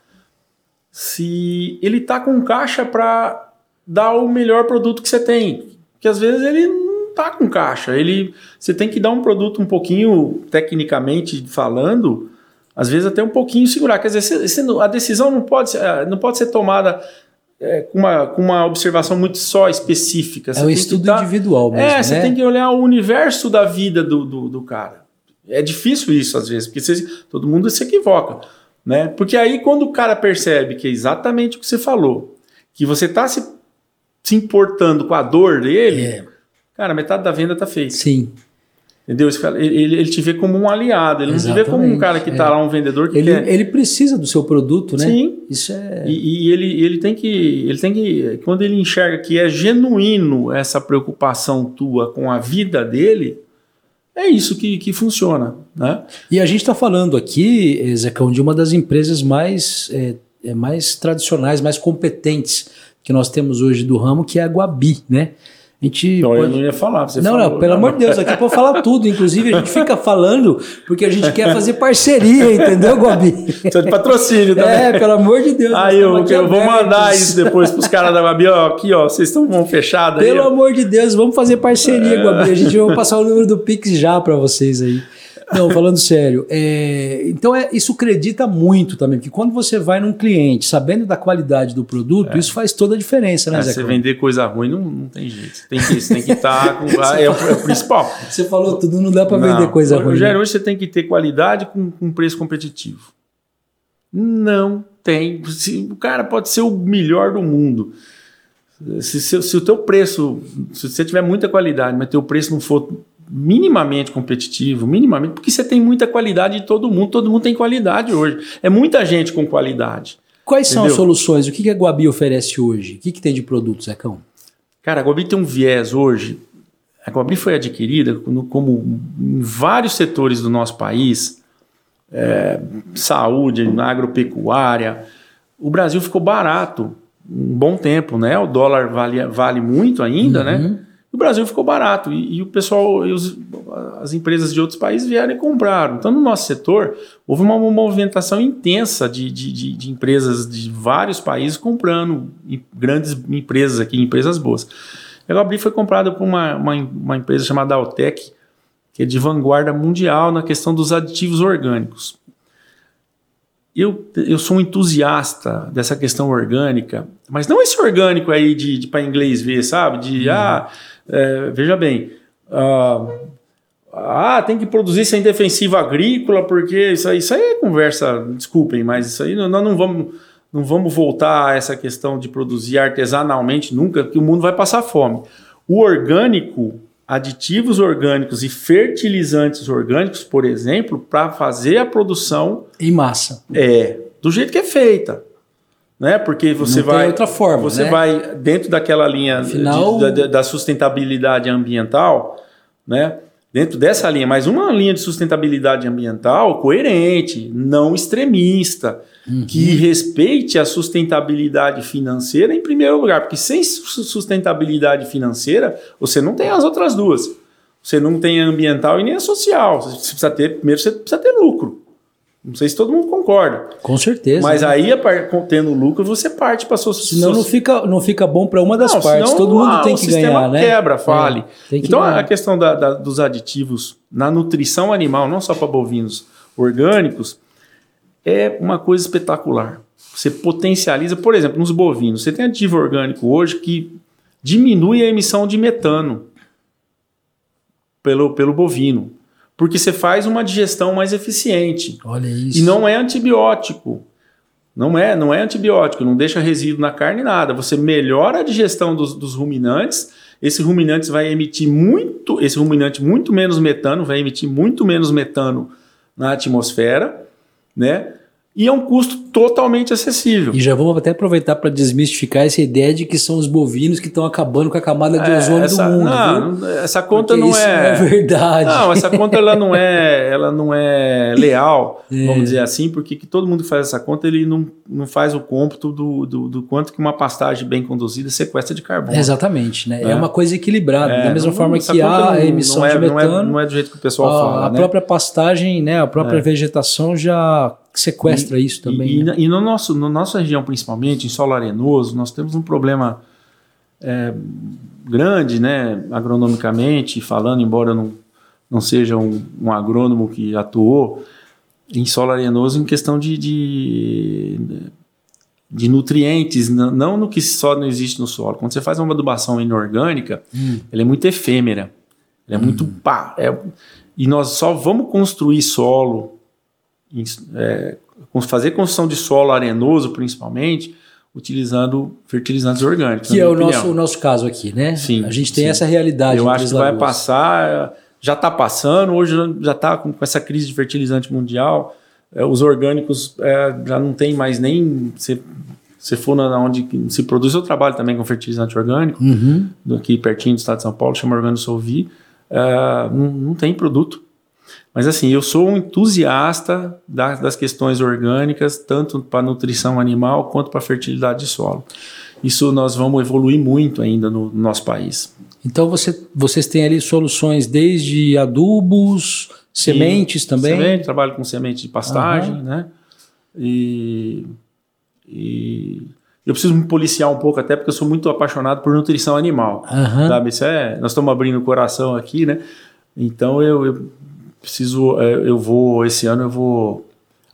se ele está com caixa para dar o melhor produto que você tem. Porque às vezes ele não está com caixa. Ele, você tem que dar um produto um pouquinho, tecnicamente falando, às vezes até um pouquinho segurar. Quer dizer, a decisão não pode ser, eh, não pode ser tomada é, com, uma, com uma observação muito só específica. Você é um estudo tá, individual mesmo, É, você né? tem que olhar o universo da vida do, do, do cara. É difícil isso às vezes, porque você, todo mundo se equivoca. Né? Porque aí quando o cara percebe que é exatamente o que você falou, que você está se, se importando com a dor dele, é. cara, metade da venda está feita. Sim. Entendeu? Ele, ele te vê como um aliado, ele Exatamente. não te vê como um cara que está é. lá, um vendedor que ele, quer. Ele precisa do seu produto, né? Sim. Isso é. E, e, ele, ele tem que. Ele tem que. Quando ele enxerga que é genuíno essa preocupação tua com a vida dele, é isso que, que funciona. Né? E a gente está falando aqui, Zecão, de uma das empresas mais, é, é, mais tradicionais, mais competentes que nós temos hoje do ramo, que é a Guabi, né? Gente não, pode... eu não ia falar. Você não, falou, não, pelo amor de Deus, aqui é para falar tudo. Inclusive, a gente fica falando porque a gente quer fazer parceria, entendeu, Gabi? Estou de patrocínio também. É, pelo amor de Deus. Aí eu, eu vou mandar isso depois para os caras da Gabi. Ó, aqui, ó, vocês estão mão fechada aí. Pelo amor de Deus, vamos fazer parceria, é. Gabi. A gente vai passar o número do Pix já para vocês aí. Não, falando sério. É, então, é, isso acredita muito também, porque quando você vai num cliente sabendo da qualidade do produto, é. isso faz toda a diferença, né, é, Zé? Você vender coisa ruim não, não tem jeito. Você tem que, você tem que estar tá com. é, o, é, o, principal. Você falou tudo, não dá para vender coisa ruim. Né? Hoje você tem que ter qualidade com, com preço competitivo. Não tem. O cara pode ser o melhor do mundo. Se, se, se, o teu preço, se você tiver muita qualidade, mas teu preço não for minimamente competitivo, minimamente, porque você tem muita qualidade de todo mundo, todo mundo tem qualidade hoje. É muita gente com qualidade. Quais entendeu? são as soluções? O que a Guabi oferece hoje? O que, que tem de produtos, Zecão? Cara, a Guabi tem um viés hoje. A Guabi foi adquirida como em vários setores do nosso país, é, saúde, agropecuária. O Brasil ficou barato um bom tempo, né? O dólar vale, vale muito ainda, né? uhum. né? O Brasil ficou barato e, e o pessoal, e os, as empresas de outros países vieram e compraram. Então, no nosso setor, houve uma, movimentação intensa de, de, de, de, empresas de vários países comprando grandes empresas aqui, empresas boas. A Abri foi comprada por uma, uma, uma empresa chamada Altec, que é de vanguarda mundial na questão dos aditivos orgânicos. Eu, eu sou um entusiasta dessa questão orgânica, mas não esse orgânico aí de, de para inglês ver, sabe? De, uhum. ah, é, veja bem, ah, ah, tem que produzir sem defensiva agrícola, porque isso aí, isso aí é conversa, desculpem, mas isso aí nós não vamos, não vamos voltar a essa questão de produzir artesanalmente nunca, porque o mundo vai passar fome. O orgânico, aditivos orgânicos e fertilizantes orgânicos, por exemplo, para fazer a produção em massa. É, do jeito que é feita né? Porque você Não vai outra forma, você né? vai dentro daquela linha Afinal... de, da, da, sustentabilidade ambiental, né? Dentro dessa linha, mas uma linha de sustentabilidade ambiental coerente, não extremista, uhum. que respeite a sustentabilidade financeira em primeiro lugar, porque sem sustentabilidade financeira você não tem as outras duas. Você não tem a ambiental e nem a social. Você precisa ter primeiro você precisa ter lucro. Não sei se todo mundo concorda. Com certeza. Mas né? aí, tendo lucro, você parte para a sua. Senão não fica, não fica bom para uma das não, partes. Senão, todo mundo ah, tem que ganhar, né? quebra, fale. É, então, ganhar. a questão da, da, dos aditivos na nutrição animal, não só para bovinos orgânicos, é uma coisa espetacular. Você potencializa, por exemplo, nos bovinos. Você tem aditivo orgânico hoje que diminui a emissão de metano pelo, pelo bovino porque você faz uma digestão mais eficiente. Olha isso. E não é antibiótico. Não é, não é antibiótico, não deixa resíduo na carne nada. Você melhora a digestão dos, dos ruminantes. Esse ruminante vai emitir muito, esse ruminante muito menos metano, vai emitir muito menos metano na atmosfera, né? E é um custo totalmente acessível. E já vamos até aproveitar para desmistificar essa ideia de que são os bovinos que estão acabando com a camada de é, ozônio essa, do mundo. Não, viu? essa conta Porque não é... é verdade. Não, essa conta ela não é, ela não é leal, é. vamos dizer assim, porque que todo mundo que faz essa conta ele não, não faz o cômputo do, do, do quanto que uma pastagem bem conduzida sequestra de carbono. Exatamente, né? É, é uma coisa equilibrada. É, da mesma não, forma que há a emissão não é, de metano. Não é, não é do jeito que o pessoal a, fala. A né? própria pastagem, né? A própria vegetação já sequestra e, isso também. E, né? e, no nosso, na no nossa região, principalmente, em solo arenoso, nós temos um problema é, grande, né, agronomicamente falando, embora eu não, não seja um, um agrônomo que atuou em solo arenoso em questão de, de, de nutrientes, não no que só não existe no solo. Quando você faz uma adubação inorgânica, hum. ela é muito efêmera, ela é hum. muito pá. É, e nós só vamos construir solo é, fazer construção de solo arenoso, principalmente, utilizando fertilizantes orgânicos. Que é o nosso, o nosso caso aqui, né? Sim. A gente tem sim. essa realidade. Eu acho que vai passar, já está passando, hoje já está com, essa crise de fertilizante mundial. É, os orgânicos é, já não tem mais nem. Se, se for na onde se produz, eu trabalho também com fertilizante orgânico, uhum. aqui pertinho do estado de São Paulo, chama Organo Solvi. É, não, não tem produto. Mas assim, eu sou um entusiasta das, das questões orgânicas, tanto para nutrição animal quanto para fertilidade de solo. Isso nós vamos evoluir muito ainda no, no nosso país. Então você, vocês têm ali soluções desde adubos, sementes também? Semente, trabalho com semente de pastagem, uhum. né? E, e eu preciso me policiar um pouco até porque eu sou muito apaixonado por nutrição animal, uhum. sabe? Isso é, nós estamos abrindo o coração aqui, né? Então eu, eu preciso, é, eu vou, esse ano eu vou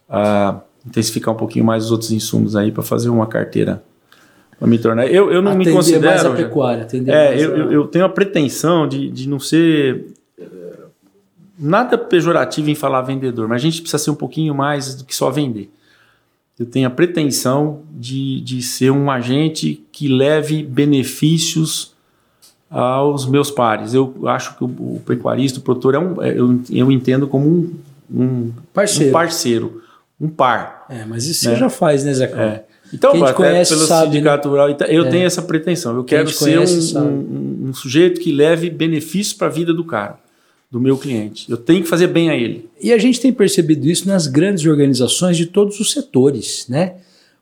uh, intensificar um pouquinho mais os outros insumos aí para fazer uma carteira para me tornar. Eu, eu não atender me considero. mais a pecuária, atender é, eu, a... eu tenho a pretensão de, de não ser eh, nada pejorativo em falar vendedor, mas a gente precisa ser um pouquinho mais do que só vender. Eu tenho a pretensão de, de ser um agente que leve benefícios aos meus pares. Eu acho que o, o pecuarista, o produtor, é um, é, eu, eu entendo como um, um, parceiro. um parceiro, um par. É, mas isso né? você já faz, né, Zé É. Então, Quem até conhece, pelo sabe, sindicato né? rural, eu é. tenho essa pretensão. Eu quero ser conhece, um, um, um, sujeito que leve benefícios para a vida do cara, do meu cliente. Eu tenho que fazer bem a ele. E a gente tem percebido isso nas grandes organizações de todos os setores, né?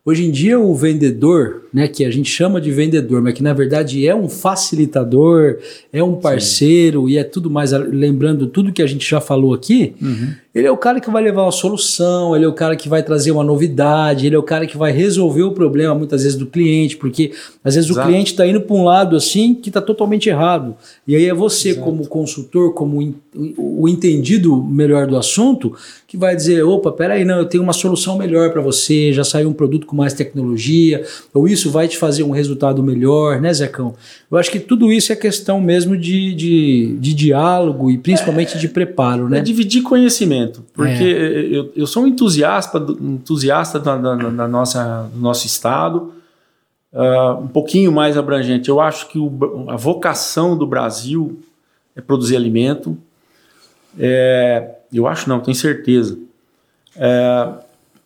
Hoje em dia o vendedor, né, que a gente chama de vendedor, mas que na verdade é um facilitador, é um parceiro Sim. e é tudo mais, lembrando tudo que a gente já falou aqui, uhum. ele é o cara que vai levar uma solução, ele é o cara que vai trazer uma novidade, ele é o cara que vai resolver o problema muitas vezes do cliente, porque às vezes Exato. o cliente está indo para um lado assim que está totalmente errado. E aí é você, Exato. como consultor, como o entendido melhor do assunto, que vai dizer: opa, peraí, não, eu tenho uma solução melhor para você, já saiu um produto com mais tecnologia, ou isso vai te fazer um resultado melhor, né, Zecão? Eu acho que tudo isso é questão mesmo de, de, de diálogo e principalmente é, de preparo, né? É dividir conhecimento, porque é. eu, eu sou um entusiasta, entusiasta da, da, da nossa, do nosso estado. Uh, um pouquinho mais abrangente. Eu acho que o, a vocação do Brasil é produzir alimento. É, eu acho não, tenho certeza. É,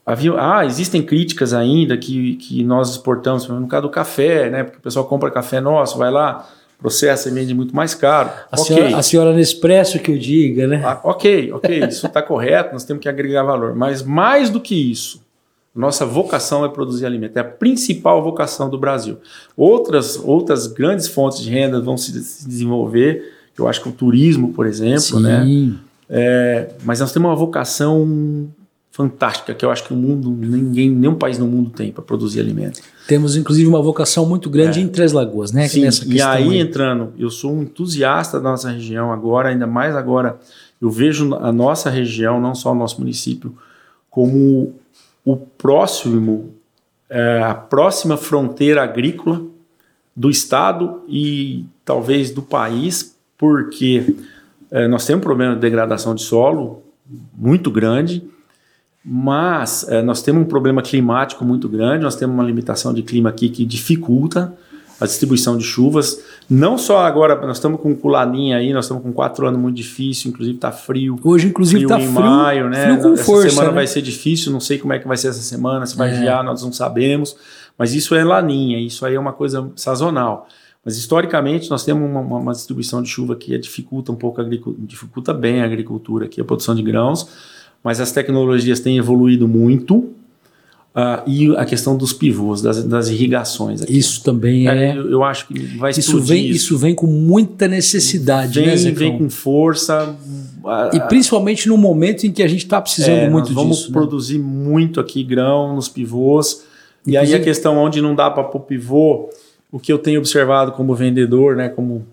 havia, ah, existem críticas ainda que, que nós exportamos, no caso do café, né? Porque o pessoal compra café nosso, vai lá, processa e vende muito mais caro. A, okay. senhora, a senhora Nespresso que eu diga, né? Ah, ok, ok, isso está correto, nós temos que agregar valor. Mas mais do que isso, nossa vocação é produzir alimento, é a principal vocação do Brasil. Outras, outras grandes fontes de renda vão se, se desenvolver, eu acho que o turismo, por exemplo, né? Sim. né? É, mas nós temos uma vocação fantástica que eu acho que o mundo, ninguém, nenhum país no mundo tem para produzir alimentos. Temos inclusive uma vocação muito grande é. em Três Lagoas, né? Sim, e aí, aí entrando, eu sou um entusiasta da nossa região agora, ainda mais agora, eu vejo a nossa região, não só o nosso município, como o próximo, é, a próxima fronteira agrícola do estado e talvez do país, porque é, nós temos um problema de degradação de solo muito grande, mas é, nós temos um problema climático muito grande, nós temos uma limitação de clima aqui que dificulta a distribuição de chuvas. Não só agora, nós estamos com o Laninha aí, nós estamos com quatro anos muito difícil, inclusive está frio. Hoje, inclusive, está frio. em maio, né? Frio com essa força, semana né? vai ser difícil, não sei como é que vai ser essa semana, se vai É. gear, nós não sabemos. Mas isso é Laninha, isso aí é uma coisa sazonal. Mas historicamente nós temos uma, uma- uma distribuição de chuva que dificulta um pouco a agricultura, dificulta bem a agricultura aqui, a produção de grãos, mas as tecnologias têm evoluído muito. ah, e a questão dos pivôs, das, das irrigações. Aqui. Isso também É, é. eu, eu acho que vai Isso vem, isso vem com muita necessidade, vem, né, Zecão? vem com força. E principalmente no momento em que a gente está precisando é, muito nós vamos disso. né? produzir muito aqui grão nos pivôs. E aí a questão onde não dá para pôr pivô, o que eu tenho observado como vendedor, né, como,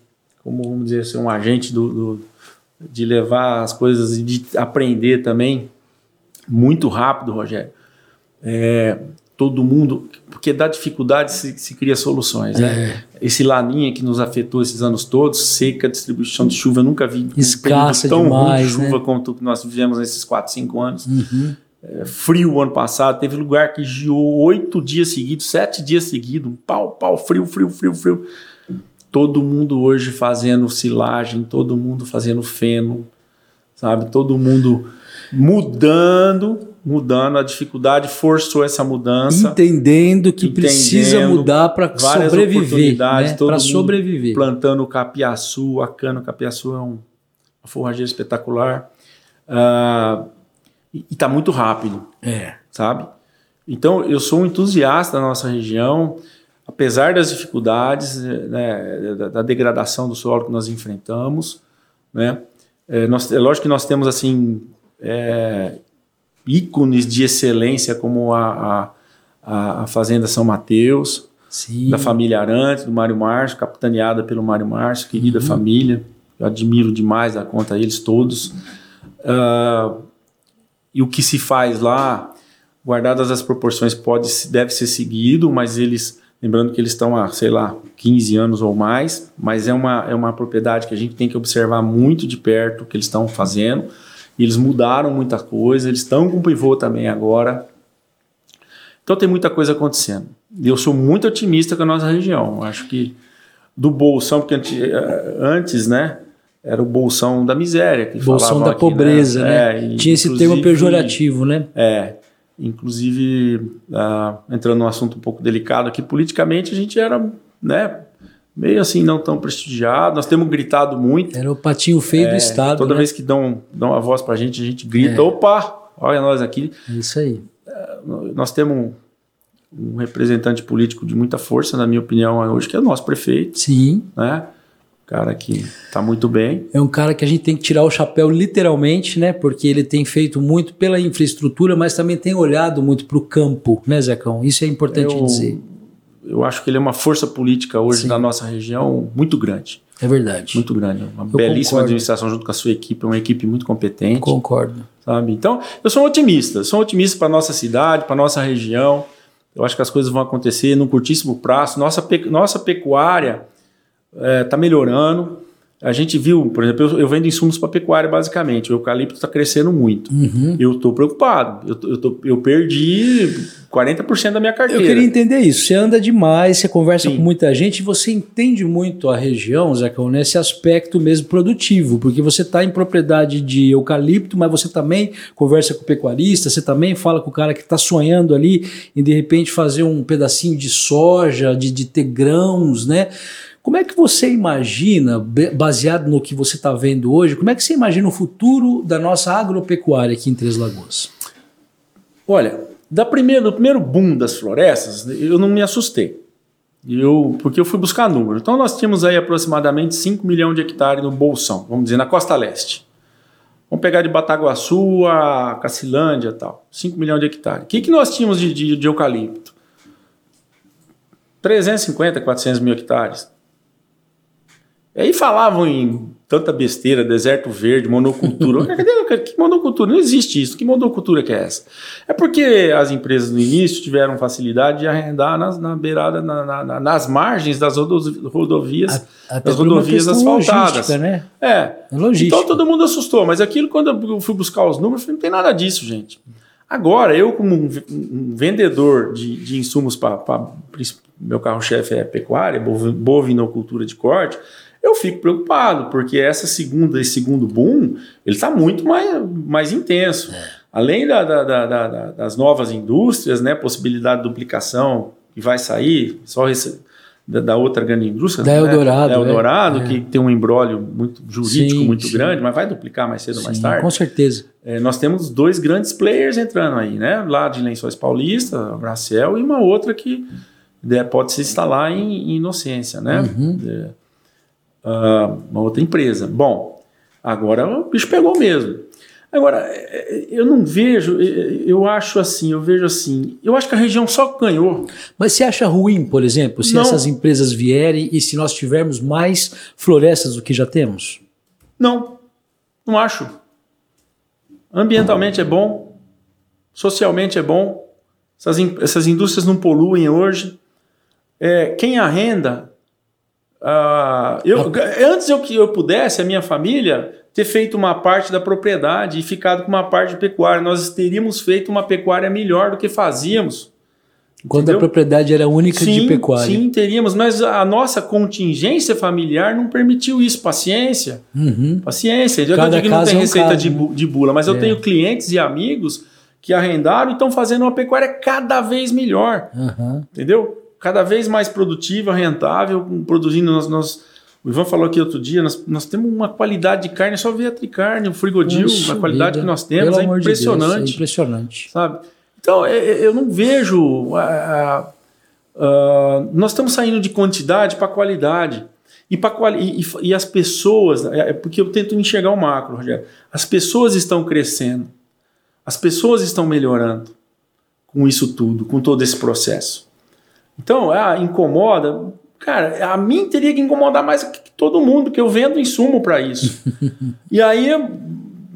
como vamos dizer assim, um agente do, do- de levar as coisas e de aprender também muito rápido, Rogério. É, todo mundo, porque da dificuldade se, se cria soluções. É. Né? Esse laninha que nos afetou esses anos todos, seca, distribuição de chuva, eu nunca vi um Escassa período tão ruim demais, de chuva né? como o que nós vivemos nesses 4, 5 anos. Uhum. É, frio o ano passado, teve lugar que geou oito dias seguidos, sete dias seguidos, pau, pau, frio, frio, frio, frio. Todo mundo hoje fazendo silagem, todo mundo fazendo feno, sabe? Todo mundo mudando, mudando. A dificuldade forçou essa mudança. Entendendo que Entendendo precisa mudar para sobreviver. Né? Para sobreviver. plantando capiaçu, a cana capiaçu é um, uma forrageira espetacular. Ah, e está muito rápido, É. sabe? Então, eu sou um entusiasta da nossa região, apesar das dificuldades, eh, né, da, da degradação do solo que nós enfrentamos, né? É, nós, é lógico que nós temos, assim, é, ícones de excelência como a, a, a- Fazenda São Mateus, Sim. da família Arantes, do Mário Márcio, capitaneada pelo Mário Márcio, Uhum. querida família, eu admiro demais a conta eles todos. Ah, e o que se faz lá, guardadas as proporções, pode deve ser seguido, mas eles, lembrando que eles estão há, sei lá, 15 anos ou mais, mas é uma, é uma propriedade que a gente tem que observar muito de perto o que eles estão fazendo. E eles mudaram muita coisa, eles estão com pivô também agora. Então tem muita coisa acontecendo. E eu sou muito otimista com a nossa região. Acho que do bolsão, porque antes, eh, antes né, era o bolsão da miséria. Que Bolsão da aqui, pobreza, né? É, e Tinha esse termo pejorativo, né? É, inclusive, ah, entrando num assunto um pouco delicado aqui, politicamente a gente era, né, meio assim, não tão prestigiado. Nós temos gritado muito. Era o patinho feio do Estado. É, Toda né? vez que dão, dão a voz pra gente, a gente grita, É. opa, olha nós aqui. É Isso aí. Nós temos um, um representante político de muita força, na minha opinião, hoje, que é o nosso prefeito, Sim. né? Cara que tá muito bem. É um cara que a gente tem que tirar o chapéu literalmente, né? Porque ele tem feito muito pela infraestrutura, mas também tem olhado muito para o campo, né, Zecão? Isso é importante Eu- dizer. Eu acho que ele é uma força política hoje Sim. na nossa região muito grande. É verdade. Muito grande. Uma belíssima concordo. administração junto com a sua equipe, uma equipe muito competente. Concordo. sabe? Então, eu sou um otimista, sou um otimista para nossa cidade, para nossa região. Eu acho que as coisas vão acontecer num curtíssimo prazo. Nossa, nossa pecuária está melhorando. A gente viu, por exemplo, eu, eu vendo insumos para pecuária basicamente. O eucalipto está crescendo muito. Uhum. Eu estou preocupado. Eu, eu, tô- eu perdi 40% da minha Eu carteira. queria entender isso. Você anda demais, você conversa Sim. com muita gente, você entende muito a região, Zacão, nesse aspecto mesmo produtivo, porque você está em propriedade de eucalipto, mas você também conversa com o pecuarista, você também fala com o cara que está sonhando ali em de repente fazer um pedacinho de soja, de, de ter grãos, né? Como é que você imagina, baseado no que você está vendo hoje, como é que você imagina o futuro da nossa agropecuária aqui em Três Lagoas? Olha, da primeira, do primeiro boom das florestas, eu não me assustei. Eu, porque eu fui buscar número. Então nós tínhamos aí aproximadamente 5 milhões de hectares no Bolsão, vamos dizer, na costa leste. Vamos pegar de Bataguaçu a Cacilândia e tal. 5 milhões de hectares. O que, que nós tínhamos de, de, de eucalipto? 350, 400 mil hectares. E aí falavam em tanta besteira, deserto verde, monocultura. Cadê- que monocultura? Não existe isso. Que monocultura que é essa? É porque as empresas no início tiveram facilidade de arrendar nas, na beirada, na- na- na- nas margens das rodo- rodovias, Até das rodovias asfaltadas. né? É. É logística. Então todo mundo assustou, mas aquilo quando eu fui buscar os números, falei, não tem nada disso, gente. Agora, eu como um, um vendedor de, de insumos para meu carro-chefe é pecuária, bovinocultura de corte, eu fico preocupado, porque essa segunda, esse segundo boom, ele está muito mais, mais intenso. É. Além da, da, da, das novas indústrias, né, possibilidade de duplicação que vai sair, só esse, da, outra grande indústria, da Eldorado, né? da Eldorado é. que tem um embrólio muito jurídico sim, muito sim. grande, mas vai duplicar mais cedo ou mais tarde. Com certeza. É, nós temos dois grandes players entrando aí, né? Lá de Lençóis Paulista, a Bracel, e uma outra que né, pode se instalar em, em Inocência, né? Uhum. É, uh, uma outra empresa. Bom, agora o bicho pegou mesmo. Agora, é, eu não vejo, eu acho assim, eu vejo assim, eu acho que a região só ganhou. Mas você acha ruim, por exemplo, se não. essas empresas vierem e se nós tivermos mais florestas do que já temos? Não, não acho. Ambientalmente é bom, socialmente é bom, essas, essas indústrias não poluem hoje. É, quem arrenda, uh, eu, antes eu que eu pudesse, a minha família ter feito uma parte da propriedade e ficado com uma parte de pecuária. Nós teríamos feito uma pecuária melhor do que fazíamos. Quando entendeu? a propriedade era única sim, de pecuária. Sim, teríamos, mas a nossa contingência familiar não permitiu isso. Paciência. Uhum. Paciência. Eu Cada digo que não tem é um receita caso, de, né? de bula, mas é. eu tenho clientes e amigos que arrendaram e estão fazendo uma pecuária cada vez melhor. Uhum. Entendeu? Cada vez mais produtiva, rentável, produzindo. Nós, nós o Ivan falou aqui outro dia, nós, nós temos uma qualidade de carne, só ver a tricarne, o frigodil, a qualidade vida. que nós temos Pelo é impressionante. De Deus, é impressionante. Sabe? Então, é, é, eu não vejo. Uh, uh, nós estamos saindo de quantidade para qualidade. E, pra, e, e, as pessoas, é, é porque eu tento enxergar o macro, Rogério. As pessoas estão crescendo, as pessoas estão melhorando com isso tudo, com todo esse processo. Então, ah, incomoda, Cara, a mim teria que incomodar mais que todo mundo, que eu vendo insumo para isso. e aí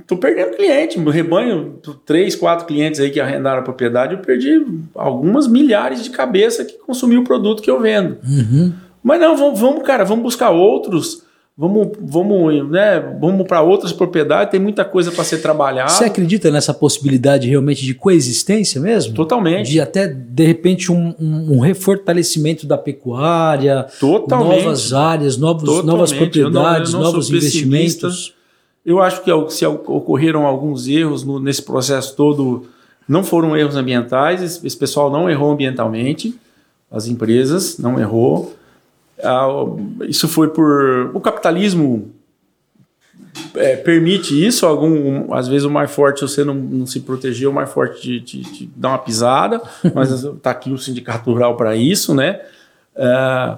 tô perdendo cliente. Meu rebanho, três, quatro clientes aí que arrendaram a propriedade, eu perdi algumas milhares de cabeça que consumiu o produto que eu vendo. Uhum. Mas não, vamos, vamos, cara, vamos buscar outros Vamos, vamos, né, vamos para outras propriedades, tem muita coisa para ser trabalhada. Você acredita nessa possibilidade realmente de coexistência mesmo? Totalmente. De até, de repente, um, um, um refortalecimento da pecuária, Totalmente. novas áreas, novos, novas propriedades, eu não, eu não novos investimentos. Eu acho que se ocorreram alguns erros no, nesse processo todo, não foram erros ambientais, esse pessoal não errou ambientalmente, as empresas não errou isso foi por. O capitalismo é, permite isso. Algum, às vezes o mais forte, você não, não se proteger, o mais forte te, te, te dá uma pisada, mas está aqui o sindicato rural para isso, né? É,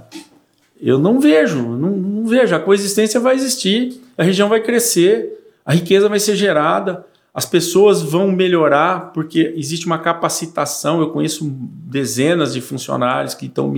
eu não vejo, não, não, vejo. A coexistência vai existir, a região vai crescer, a riqueza vai ser gerada, as pessoas vão melhorar, porque existe uma capacitação. Eu conheço dezenas de funcionários que estão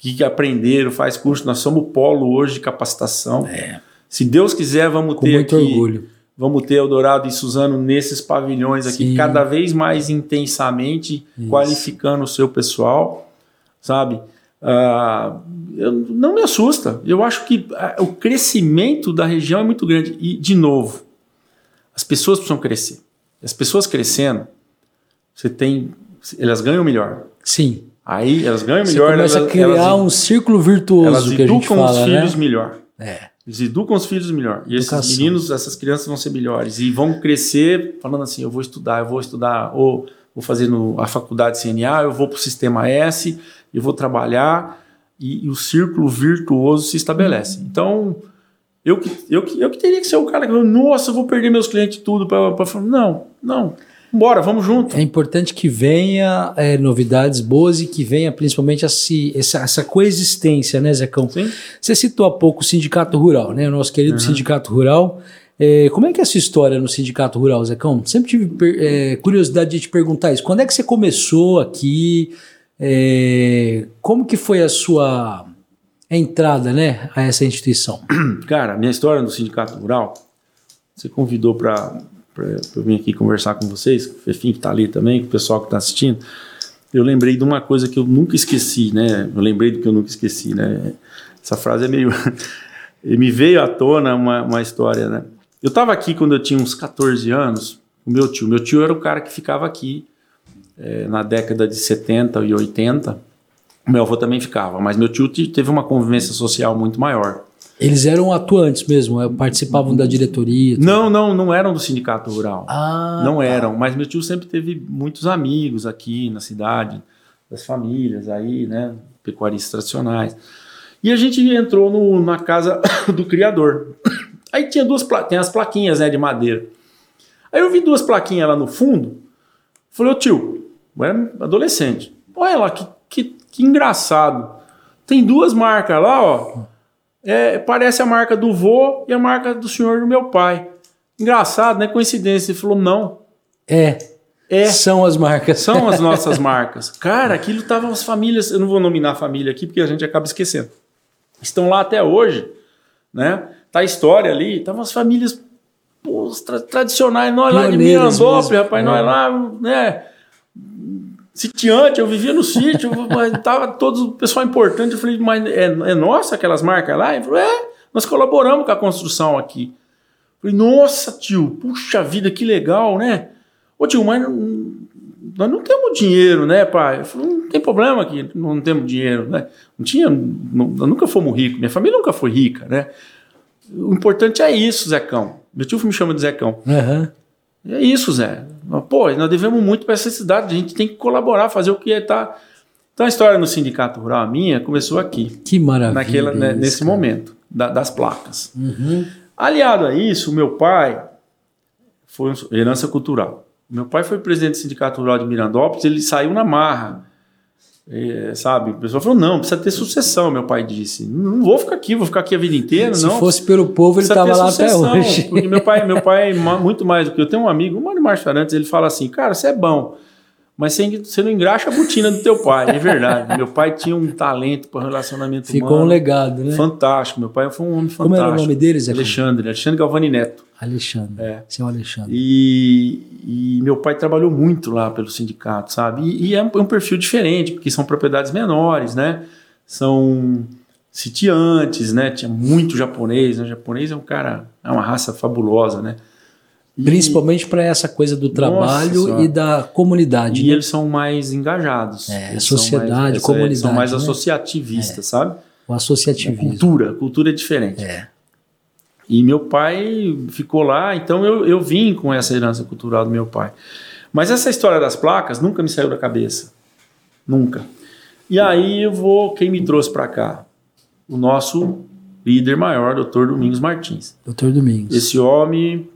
que aprenderam, faz curso. Nós somos o polo hoje de capacitação. É. Se Deus quiser, vamos Com ter muito aqui. Orgulho. Vamos ter Eldorado e Suzano nesses pavilhões aqui, Sim. cada vez mais intensamente, Isso. qualificando o seu pessoal, sabe? Uh, eu, não me assusta. Eu acho que uh, o crescimento da região é muito grande. E, de novo, as pessoas precisam crescer. As pessoas crescendo, você tem. Elas ganham melhor. Sim. Aí elas ganham melhor. Você começa elas, a criar elas, um círculo virtuoso elas que a gente fala, os né? filhos melhor. É. Eles educam os filhos melhor. E Educação. esses meninos, essas crianças vão ser melhores. E vão crescer falando assim: eu vou estudar, eu vou estudar, ou vou fazer no, a faculdade CNA, eu vou para o sistema S, eu vou trabalhar, e, e, o círculo virtuoso se estabelece. Então, eu que, eu, que, eu que teria que ser o cara que, nossa, eu vou perder meus clientes tudo para falar. Não, não. Bora, vamos junto. É importante que venha é, novidades boas e que venha principalmente essa, essa, essa coexistência, né, Zecão? Sim. Você citou há pouco o Sindicato Rural, né? O nosso querido uhum. Sindicato Rural. É, como é que é essa história no Sindicato Rural, Zecão? Sempre tive é, curiosidade de te perguntar isso. Quando é que você começou aqui? É, como que foi a sua entrada né, a essa instituição? Cara, minha história no Sindicato Rural, você convidou para eu vir aqui conversar com vocês, com o Fefim que está ali também, com o pessoal que está assistindo, eu lembrei de uma coisa que eu nunca esqueci, né? Eu lembrei do que eu nunca esqueci, né? Essa frase é meio. me veio à tona uma, uma história, né? Eu estava aqui quando eu tinha uns 14 anos, o meu tio. Meu tio era o cara que ficava aqui é, na década de 70 e 80. Meu avô também ficava, mas meu tio teve uma convivência social muito maior. Eles eram atuantes mesmo, é, participavam da diretoria? Não, não, não eram do sindicato rural. Ah, não tá. eram, mas meu tio sempre teve muitos amigos aqui na cidade, das famílias aí, né, pecuaristas tradicionais. E a gente entrou no, na casa do criador. Aí tinha duas tem as plaquinhas, né, de madeira. Aí eu vi duas plaquinhas lá no fundo. Falei, ô tio, eu era adolescente. Olha lá, que, que, que engraçado. Tem duas marcas lá, ó. É, parece a marca do vô e a marca do senhor do meu pai. Engraçado, né? Coincidência. Ele falou, não. É. É. São as marcas. São as nossas marcas. Cara, aquilo tava as famílias. Eu não vou nominar a família aqui porque a gente acaba esquecendo. Estão lá até hoje, né? Tá a história ali. Estavam as famílias pô, tra tradicionais. Nós lá de Mirandópolis, rapaz. Nós lá, né? Sitiante, eu vivia no sítio, tava todo o pessoal importante. Eu falei, mas é, é nossa aquelas marcas lá? Ele falou, é, nós colaboramos com a construção aqui. Eu falei, nossa, tio, puxa vida, que legal, né? Ô tio, mas não, nós não temos dinheiro, né, pai? Eu falei, não tem problema aqui, não temos dinheiro, né? Não tinha, não, nunca fomos ricos, minha família nunca foi rica, né? O importante é isso, Zecão. Meu tio me chama de Zecão. Uhum. É isso, Zé. Pô, nós devemos muito para essa cidade, a gente tem que colaborar, fazer o que está. Então a história no Sindicato Rural minha começou aqui. Que maravilha. Naquela, né, nesse cara. momento, da, das placas. Uhum. Aliado a isso, o meu pai foi herança cultural. Meu pai foi presidente do Sindicato Rural de Mirandópolis, ele saiu na marra. É, sabe? O pessoal falou: não, precisa ter sucessão, meu pai disse. Não vou ficar aqui, vou ficar aqui a vida inteira. Se não. fosse pelo povo, ele estava lá sucessão, até hoje. Porque meu pai, meu pai é muito mais do que eu. tenho um amigo, o Mário Márcio Arantes, ele fala assim: cara, você é bom, mas você não engraxa a botina do teu pai. É verdade. meu pai tinha um talento para relacionamento Ficou humano. um legado, né? Fantástico. Meu pai foi um homem fantástico. Como era o nome dele, Zé? Alexandre, Alexandre Galvani Neto. Alexandre. É. Seu Alexandre. E, e, meu pai trabalhou muito lá pelo sindicato, sabe? E, e é, um, é, um, perfil diferente, porque são propriedades menores, né? São sitiantes, né? Tinha muito japonês, né? O japonês é um cara, é uma raça fabulosa, né? E, Principalmente para essa coisa do trabalho e da comunidade. E né? eles são mais engajados. É, sociedade, mais, comunidade. São mais né? associativistas, é. sabe? O associativismo. A cultura, a cultura é diferente. É. E meu pai ficou lá, então eu, eu vim com essa herança cultural do meu pai. Mas essa história das placas nunca me saiu da cabeça. Nunca. E aí eu vou, quem me trouxe para cá? O nosso líder maior, doutor Domingos Martins. Doutor Domingos. Esse homem,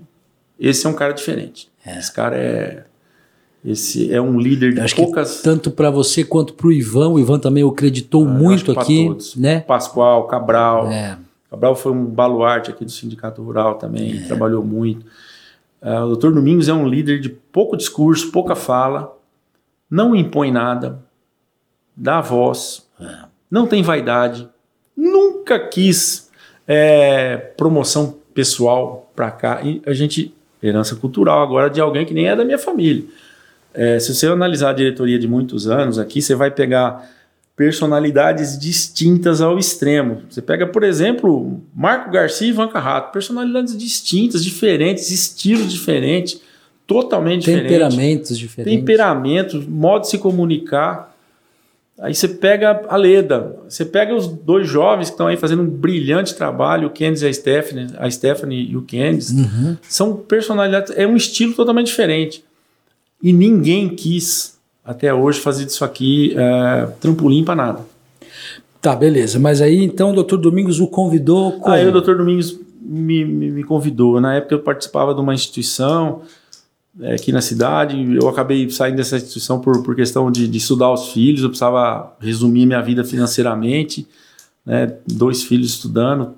esse é um cara diferente. É. Esse cara é esse é um líder de acho poucas. tanto para você quanto para o Ivan, o Ivan também acreditou Ah, muito aqui, todos. né? Pascoal, Cabral. É. Cabral foi um baluarte aqui do Sindicato Rural também, é. trabalhou muito. Uh, o doutor Domingos é um líder de pouco discurso, pouca fala, não impõe nada, dá voz, é. não tem vaidade, nunca quis é, promoção pessoal para cá. E a gente, herança cultural agora de alguém que nem é da minha família. É, se você analisar a diretoria de muitos anos aqui, você vai pegar personalidades distintas ao extremo. Você pega, por exemplo, Marco Garcia e Ivan Carrato, personalidades distintas, diferentes, estilos diferentes, totalmente temperamentos diferentes, temperamentos, modo de se comunicar. Aí você pega a Leda, você pega os dois jovens que estão aí fazendo um brilhante trabalho, o Candice e a Stephanie, a Stephanie e o Candice, uhum. são personalidades, é um estilo totalmente diferente. E ninguém quis até hoje fazer disso aqui é, trampolim para nada. Tá, beleza. Mas aí então o doutor Domingos o convidou. Como? Aí o doutor Domingos me, me, me, convidou. Na época eu participava de uma instituição é, aqui na cidade. Eu acabei saindo dessa instituição por, por questão de, de estudar os filhos. Eu precisava resumir minha vida financeiramente. Né? Dois filhos estudando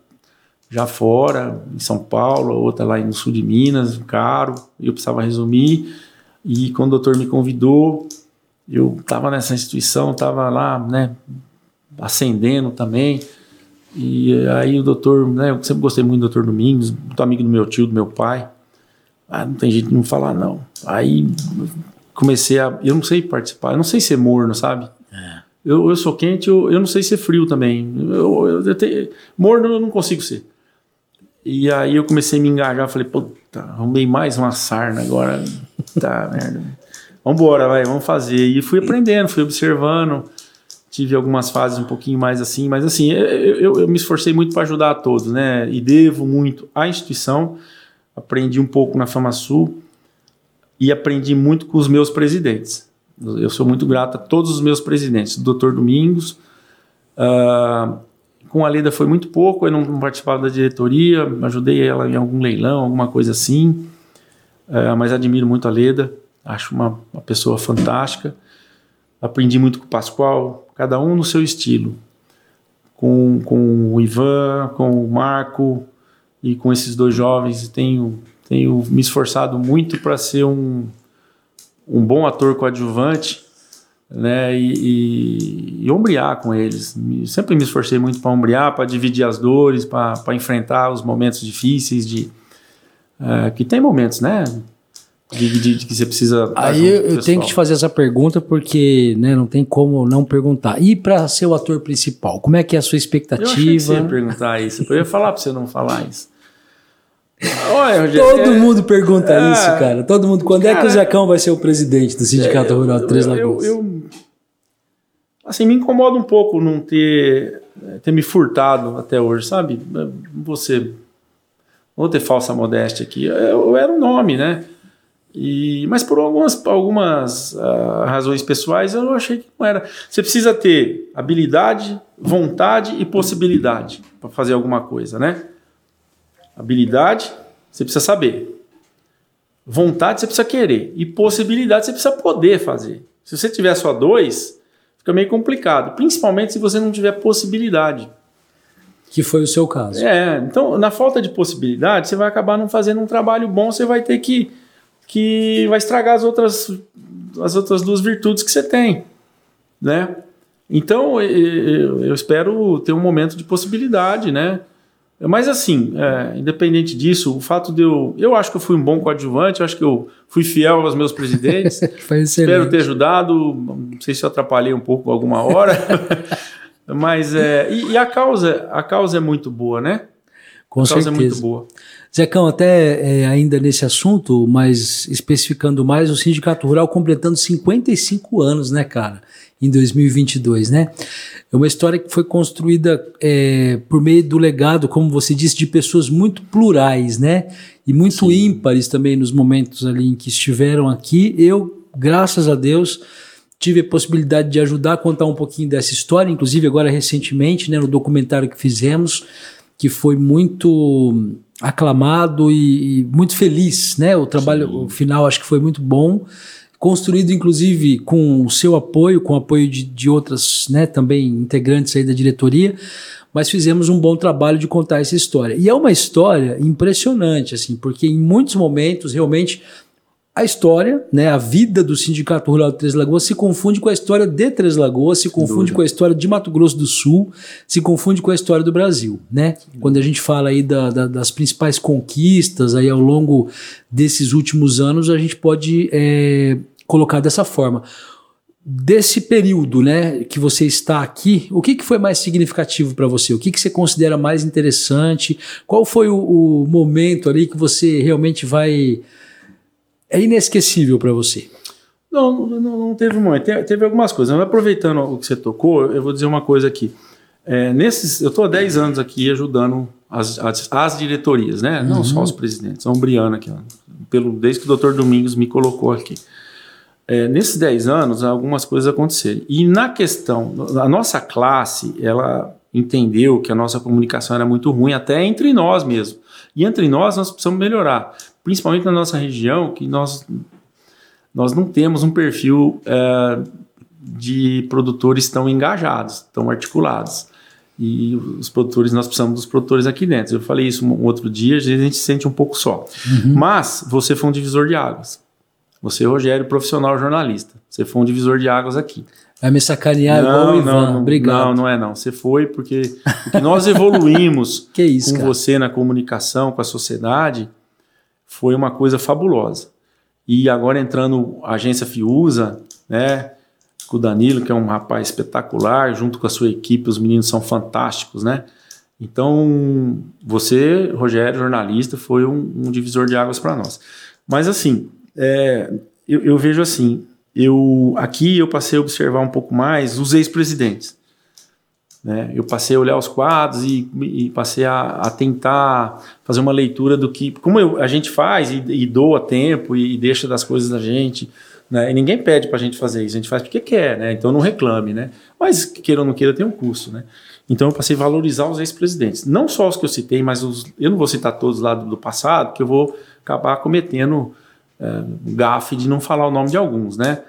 já fora, em São Paulo, outra lá no sul de Minas, caro. Eu precisava resumir. E quando o doutor me convidou, eu estava nessa instituição, estava lá, né, ascendendo também. E aí o doutor, né, eu sempre gostei muito do doutor Domingos, muito amigo do meu tio, do meu pai. Ah, não tem jeito de não falar, não. Aí comecei a. Eu não sei participar, eu não sei ser morno, sabe? É. Eu, eu sou quente, eu, eu não sei ser frio também. Eu, eu, eu tenho, morno eu não consigo ser. E aí eu comecei a me engajar, falei, puta, arrumei mais uma sarna agora. Tá, merda. Vambora, vai, vamos fazer. E fui aprendendo, fui observando. Tive algumas fases um pouquinho mais assim, mas assim, eu, eu, eu me esforcei muito para ajudar a todos, né? E devo muito à instituição. Aprendi um pouco na Fama Sul e aprendi muito com os meus presidentes. Eu sou muito grato a todos os meus presidentes, Dr. Domingos. Uh, com a Leda foi muito pouco, eu não participava da diretoria, ajudei ela em algum leilão, alguma coisa assim. Uh, mas admiro muito a Leda, acho uma, uma pessoa fantástica. Aprendi muito com o Pascoal, cada um no seu estilo. Com, com o Ivan, com o Marco e com esses dois jovens, tenho, tenho me esforçado muito para ser um, um bom ator coadjuvante né, e, e, e ombrear com eles. Sempre me esforcei muito para ombrear, para dividir as dores, para enfrentar os momentos difíceis de uh, que tem momentos, né? De, de, de que você precisa. Aí eu, eu tenho que te fazer essa pergunta porque né, não tem como não perguntar. E para ser o ator principal, como é que é a sua expectativa? Eu achei que você ia perguntar isso. Eu ia falar para você não falar isso. Olha, Todo é, mundo pergunta é, isso, cara. Todo mundo. Quando cara, é que o Zecão vai ser o presidente do Sindicato é, Rural de Três Lagoas? Eu, eu, assim, me incomoda um pouco não ter, ter me furtado até hoje, sabe? Você. Vou ter falsa modéstia aqui. Eu, eu era um nome, né? E, mas por algumas, algumas uh, razões pessoais eu achei que não era. Você precisa ter habilidade, vontade e possibilidade para fazer alguma coisa, né? Habilidade, você precisa saber. Vontade, você precisa querer. E possibilidade, você precisa poder fazer. Se você tiver só dois, fica meio complicado. Principalmente se você não tiver possibilidade. Que foi o seu caso. É, então, na falta de possibilidade, você vai acabar não fazendo um trabalho bom, você vai ter que. Que vai estragar as outras, as outras duas virtudes que você tem. Né? Então, eu, espero ter um momento de possibilidade, né? Mas assim, é, independente disso, o fato de eu. Eu acho que eu fui um bom coadjuvante, eu acho que eu fui fiel aos meus presidentes. Espero ter ajudado. Não sei se eu atrapalhei um pouco alguma hora. Mas é. E, e, a causa, a causa é muito boa, né? Com a certeza. causa é muito boa. Zecão, até é, ainda nesse assunto, mas especificando mais, o Sindicato Rural completando 55 anos, né, cara? Em 2022, né? É uma história que foi construída é, por meio do legado, como você disse, de pessoas muito plurais, né? E muito Sim. ímpares também nos momentos ali em que estiveram aqui. Eu, graças a Deus, tive a possibilidade de ajudar a contar um pouquinho dessa história, inclusive agora recentemente, né, no documentário que fizemos, que foi muito aclamado e, e muito feliz, né? O trabalho Sim. o final acho que foi muito bom construído inclusive com o seu apoio, com o apoio de, de outras né, também integrantes aí da diretoria, mas fizemos um bom trabalho de contar essa história. E é uma história impressionante, assim, porque em muitos momentos realmente a história, né, a vida do Sindicato Rural de Três Lagoas se confunde com a história de Três Lagoas, se confunde com a história de Mato Grosso do Sul, se confunde com a história do Brasil, né? Quando a gente fala aí da, da, das principais conquistas aí ao longo desses últimos anos, a gente pode é, colocar dessa forma. Desse período, né, que você está aqui, o que, que foi mais significativo para você? O que, que você considera mais interessante? Qual foi o, o momento ali que você realmente vai é inesquecível para você? Não, não, não, teve muito. Teve, teve algumas coisas. Mas aproveitando o que você tocou, eu vou dizer uma coisa aqui. É, nesses, eu estou há 10 anos aqui ajudando as, as, as diretorias, né? Uhum. Não só os presidentes, a Umbriana aqui, ó, pelo, desde que o doutor Domingos me colocou aqui. É, nesses 10 anos, algumas coisas aconteceram. E na questão, a nossa classe, ela entendeu que a nossa comunicação era muito ruim, até entre nós mesmo. E entre nós, nós precisamos melhorar principalmente na nossa região, que nós, nós não temos um perfil é, de produtores tão engajados, tão articulados. E os produtores, nós precisamos dos produtores aqui dentro. Eu falei isso um outro dia, às vezes a gente se sente um pouco só. Uhum. Mas você foi um divisor de águas. Você, Rogério, profissional jornalista. Você foi um divisor de águas aqui. Vai me sacanear não, igual o Ivan. Não, Obrigado. Não, não é não. Você foi porque nós evoluímos isso, com cara? você na comunicação, com a sociedade, foi uma coisa fabulosa. E agora entrando a agência Fiusa, né, com o Danilo, que é um rapaz espetacular, junto com a sua equipe, os meninos são fantásticos, né? Então, você, Rogério, jornalista, foi um, um divisor de águas para nós. Mas assim, é, eu, eu, vejo assim, eu aqui eu passei a observar um pouco mais os ex-presidentes. Né? Eu passei a olhar os quadros e, e passei a, a, tentar fazer uma leitura do que, como eu, a gente faz e, e doa tempo e, e, deixa das coisas da gente. Né? E ninguém pede para a gente fazer isso, a gente faz porque quer, né? então não reclame. Né? Mas queira ou não queira, tem um custo. Né? Então eu passei a valorizar os ex-presidentes. Não só os que eu citei, mas os, eu não vou citar todos lá do, do passado, que eu vou acabar cometendo é, gafe de não falar o nome de alguns, né?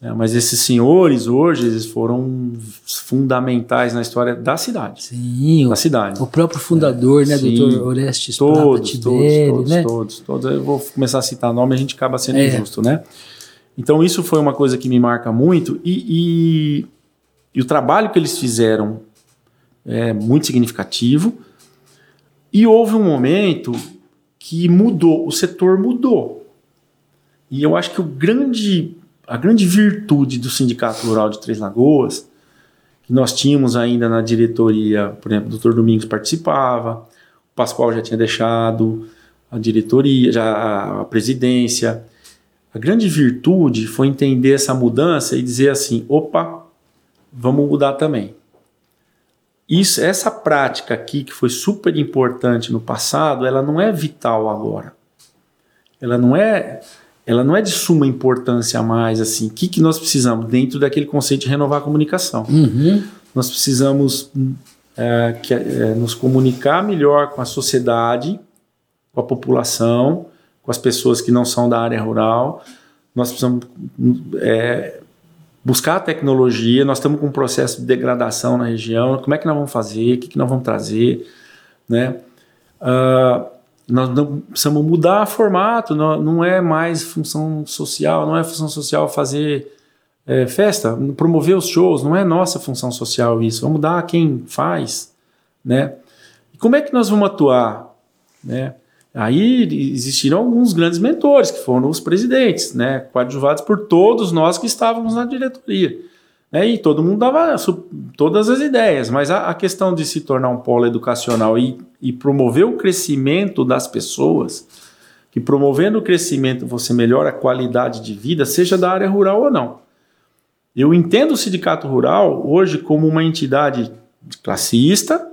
É, mas esses senhores hoje eles foram fundamentais na história da cidade. Sim, da cidade. O próprio fundador, é, né, sim, doutor Orestes todos, Prata Tibério, todos, né? todos, todos. Eu vou começar a citar nome, a gente acaba sendo é. injusto, né? Então isso foi uma coisa que me marca muito e, e, e o trabalho que eles fizeram é muito significativo. E houve um momento que mudou, o setor mudou. E eu acho que o grande a grande virtude do Sindicato Rural de Três Lagoas, que nós tínhamos ainda na diretoria, por exemplo, o doutor Domingos participava, o Pascoal já tinha deixado a diretoria, já a presidência. A grande virtude foi entender essa mudança e dizer assim: opa, vamos mudar também. Isso, essa prática aqui, que foi super importante no passado, ela não é vital agora. Ela não é ela não é de suma importância mais, assim. O que, que nós precisamos dentro daquele conceito de renovar a comunicação? Uhum. Nós precisamos é, que, é, nos comunicar melhor com a sociedade, com a população, com as pessoas que não são da área rural. Nós precisamos é, buscar a tecnologia. Nós estamos com um processo de degradação na região. Como é que nós vamos fazer? O que, que nós vamos trazer? Né? Uh, nós não precisamos mudar formato, não, não é mais função social, não é função social fazer é, festa, promover os shows, não é nossa função social isso, vamos dar a quem faz, né? E como é que nós vamos atuar, né? Aí existiram alguns grandes mentores, que foram os presidentes, né? Coadjuvados por todos nós que estávamos na diretoria. Né? E todo mundo dava todas as ideias, mas a, a questão de se tornar um polo educacional e, e promover o crescimento das pessoas, que promovendo o crescimento você melhora a qualidade de vida, seja da área rural ou não. Eu entendo o sindicato rural hoje como uma entidade classista,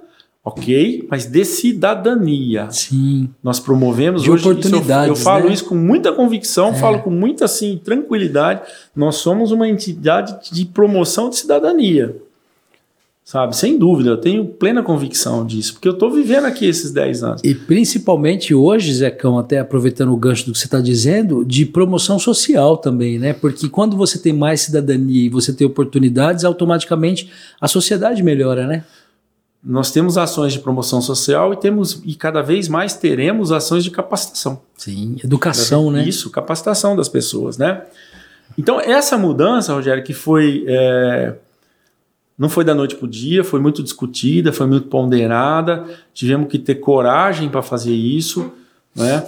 ok, mas de cidadania. Sim. Nós promovemos de hoje oportunidades. eu, eu, falo né? isso com muita convicção, é. falo com muita assim tranquilidade. Nós somos uma entidade de promoção de cidadania. Sabe, sem dúvida, eu tenho plena convicção disso, porque eu estou vivendo aqui esses 10 anos. E principalmente hoje, Zecão, até aproveitando o gancho do que você está dizendo, de promoção social também, né? Porque quando você tem mais cidadania e você tem oportunidades, automaticamente a sociedade melhora, né? Nós temos ações de promoção social e temos e cada vez mais teremos ações de capacitação. Sim, educação, né? Isso, capacitação das pessoas, né? Então essa mudança, Rogério, que foi é, não foi da noite para o dia, foi muito discutida, foi muito ponderada, tivemos que ter coragem para fazer isso, né?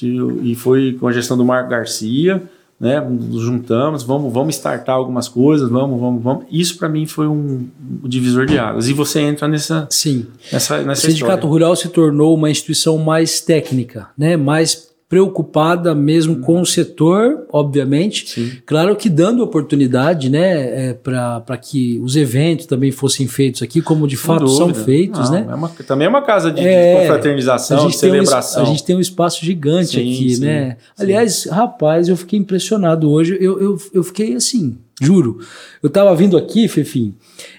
E foi com a gestão do Marco Garcia né? Nos juntamos, vamos, vamos startar algumas coisas, vamos, vamos, vamos. Isso para mim foi um, um, divisor de águas. E você entra nessa, Sim. nessa, nessa O Sindicato história. Rural se tornou uma instituição mais técnica, né? Mais preocupada mesmo com o setor, obviamente. Sim. Claro que dando oportunidade, né, é, para que os eventos também fossem feitos aqui, como de fato são feitos, Não, né? É uma, também é uma casa de, é, de confraternização, de celebração. Um, a gente tem um espaço gigante sim, aqui, sim, né? Aliás, rapaz, eu fiquei impressionado hoje. Eu, eu, eu fiquei assim, juro. Eu tava vindo aqui, Fefim,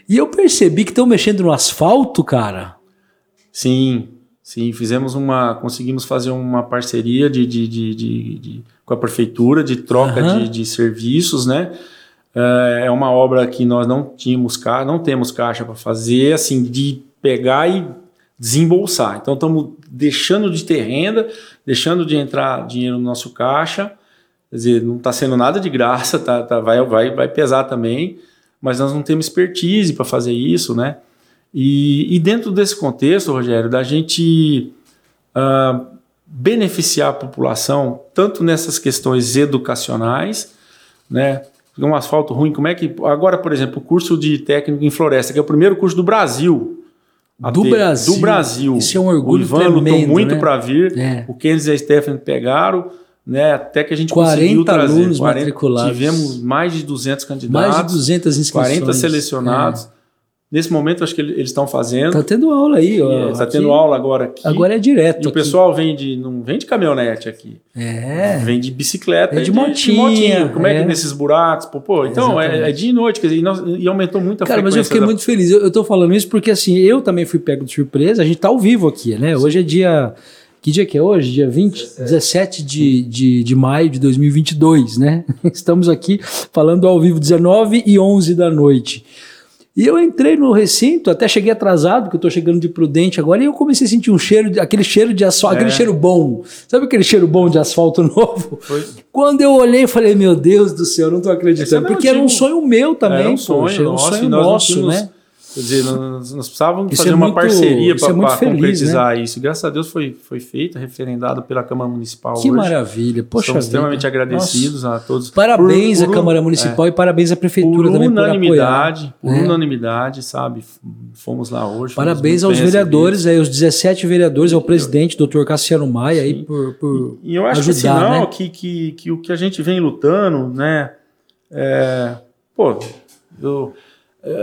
e eu percebi que estão mexendo no asfalto, cara. Sim, Sim, fizemos uma. Conseguimos fazer uma parceria de, de, de, de com a prefeitura de troca uhum. de, serviços, né? É, é uma obra que nós não tínhamos caixa, não temos caixa para fazer, assim, de pegar e desembolsar. Então estamos deixando de ter renda, deixando de entrar dinheiro no nosso caixa. Quer dizer, não está sendo nada de graça, tá, tá, vai, vai, vai pesar também, mas nós não temos expertise para fazer isso, né? E, e, dentro desse contexto, Rogério, da gente uh, beneficiar a população, tanto nessas questões educacionais, né? Um asfalto ruim, como é que. Agora, por exemplo, o curso de técnico em floresta, que é o primeiro curso do Brasil, do Brasil. Do Brasil. Isso é um orgulho O Ivan tremendo, lutou muito né? para vir. É. O Kenzie e a Stephanie pegaram, né? Até que a gente 40 conseguiu trazer. alunos matriculados. Tivemos mais de 200 candidatos. Mais de 200 inscrições. 40 selecionados. Nesse momento, acho que ele- eles estão fazendo. Tá tendo aula aí, ó. Está aqui. tendo aula agora aqui. Agora é direto. E o pessoal vem de. Não vem de caminhonete aqui. É. Vem de bicicleta É e de motinha, Como é, é. que nesses buracos? Pô, pô, então é, é dia e noite, quer dizer, e, nós- e aumentou muito a Cara, mas eu fiquei da- muito feliz. Eu, tô falando isso porque, assim, eu também fui pego de surpresa. A gente tá ao vivo aqui, né? Hoje é dia. Que dia que é hoje? Dia 20, 17 de, de, de maio de 2022, né? Estamos aqui falando ao vivo 19 e 11 da noite. E eu entrei no recinto, até cheguei atrasado, porque eu tô chegando de Prudente agora, e eu comecei a sentir um cheiro, de- aquele cheiro de asfalto, É. aquele cheiro bom. Sabe aquele cheiro bom de asfalto novo? Foi- Quando eu olhei, falei, meu Deus do céu, eu não tô é acreditando. o Porque era um sonho meu também, Era um poxa, sonho era um sonho nosso, né? Quer dizer, nós, nós precisávamos Isso fazer é uma muito- parceria isso é para feliz, concretizar isso. Graças a Deus foi, foi feito, referendado pela Câmara Municipal Que hoje. maravilha, poxa Estamos vida. extremamente agradecidos a todos. Parabéns Por- à por- Câmara Municipal e parabéns à Por Prefeitura também por unanimidade, por né? unanimidade, sabe? Fomos lá hoje. Parabéns aos vereadores, aí, os 17 vereadores, ao presidente, doutor Cassiano Maia, aí, por, por E eu acho ajudar, que assim, não, né? que, que, que o que a gente vem lutando, né? é, pô, eu, é,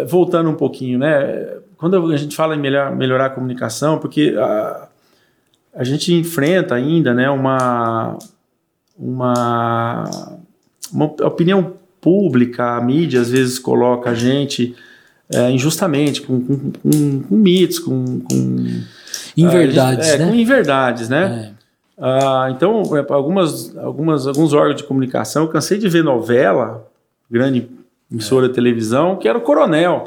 voltando um pouquinho, né? Quando a gente fala em melhor, melhorar a comunicação, porque a, a gente enfrenta ainda, né? Uma, uma, uma opinião pública, a mídia às vezes coloca a gente é, injustamente, com, com, com, com mitos, com, com Inverdades, é, né? Com inverdades, né? É. Ah, então, é, algumas, algumas, alguns órgãos de comunicação, eu cansei de ver novela, grande emissora de televisão, que era o coronel.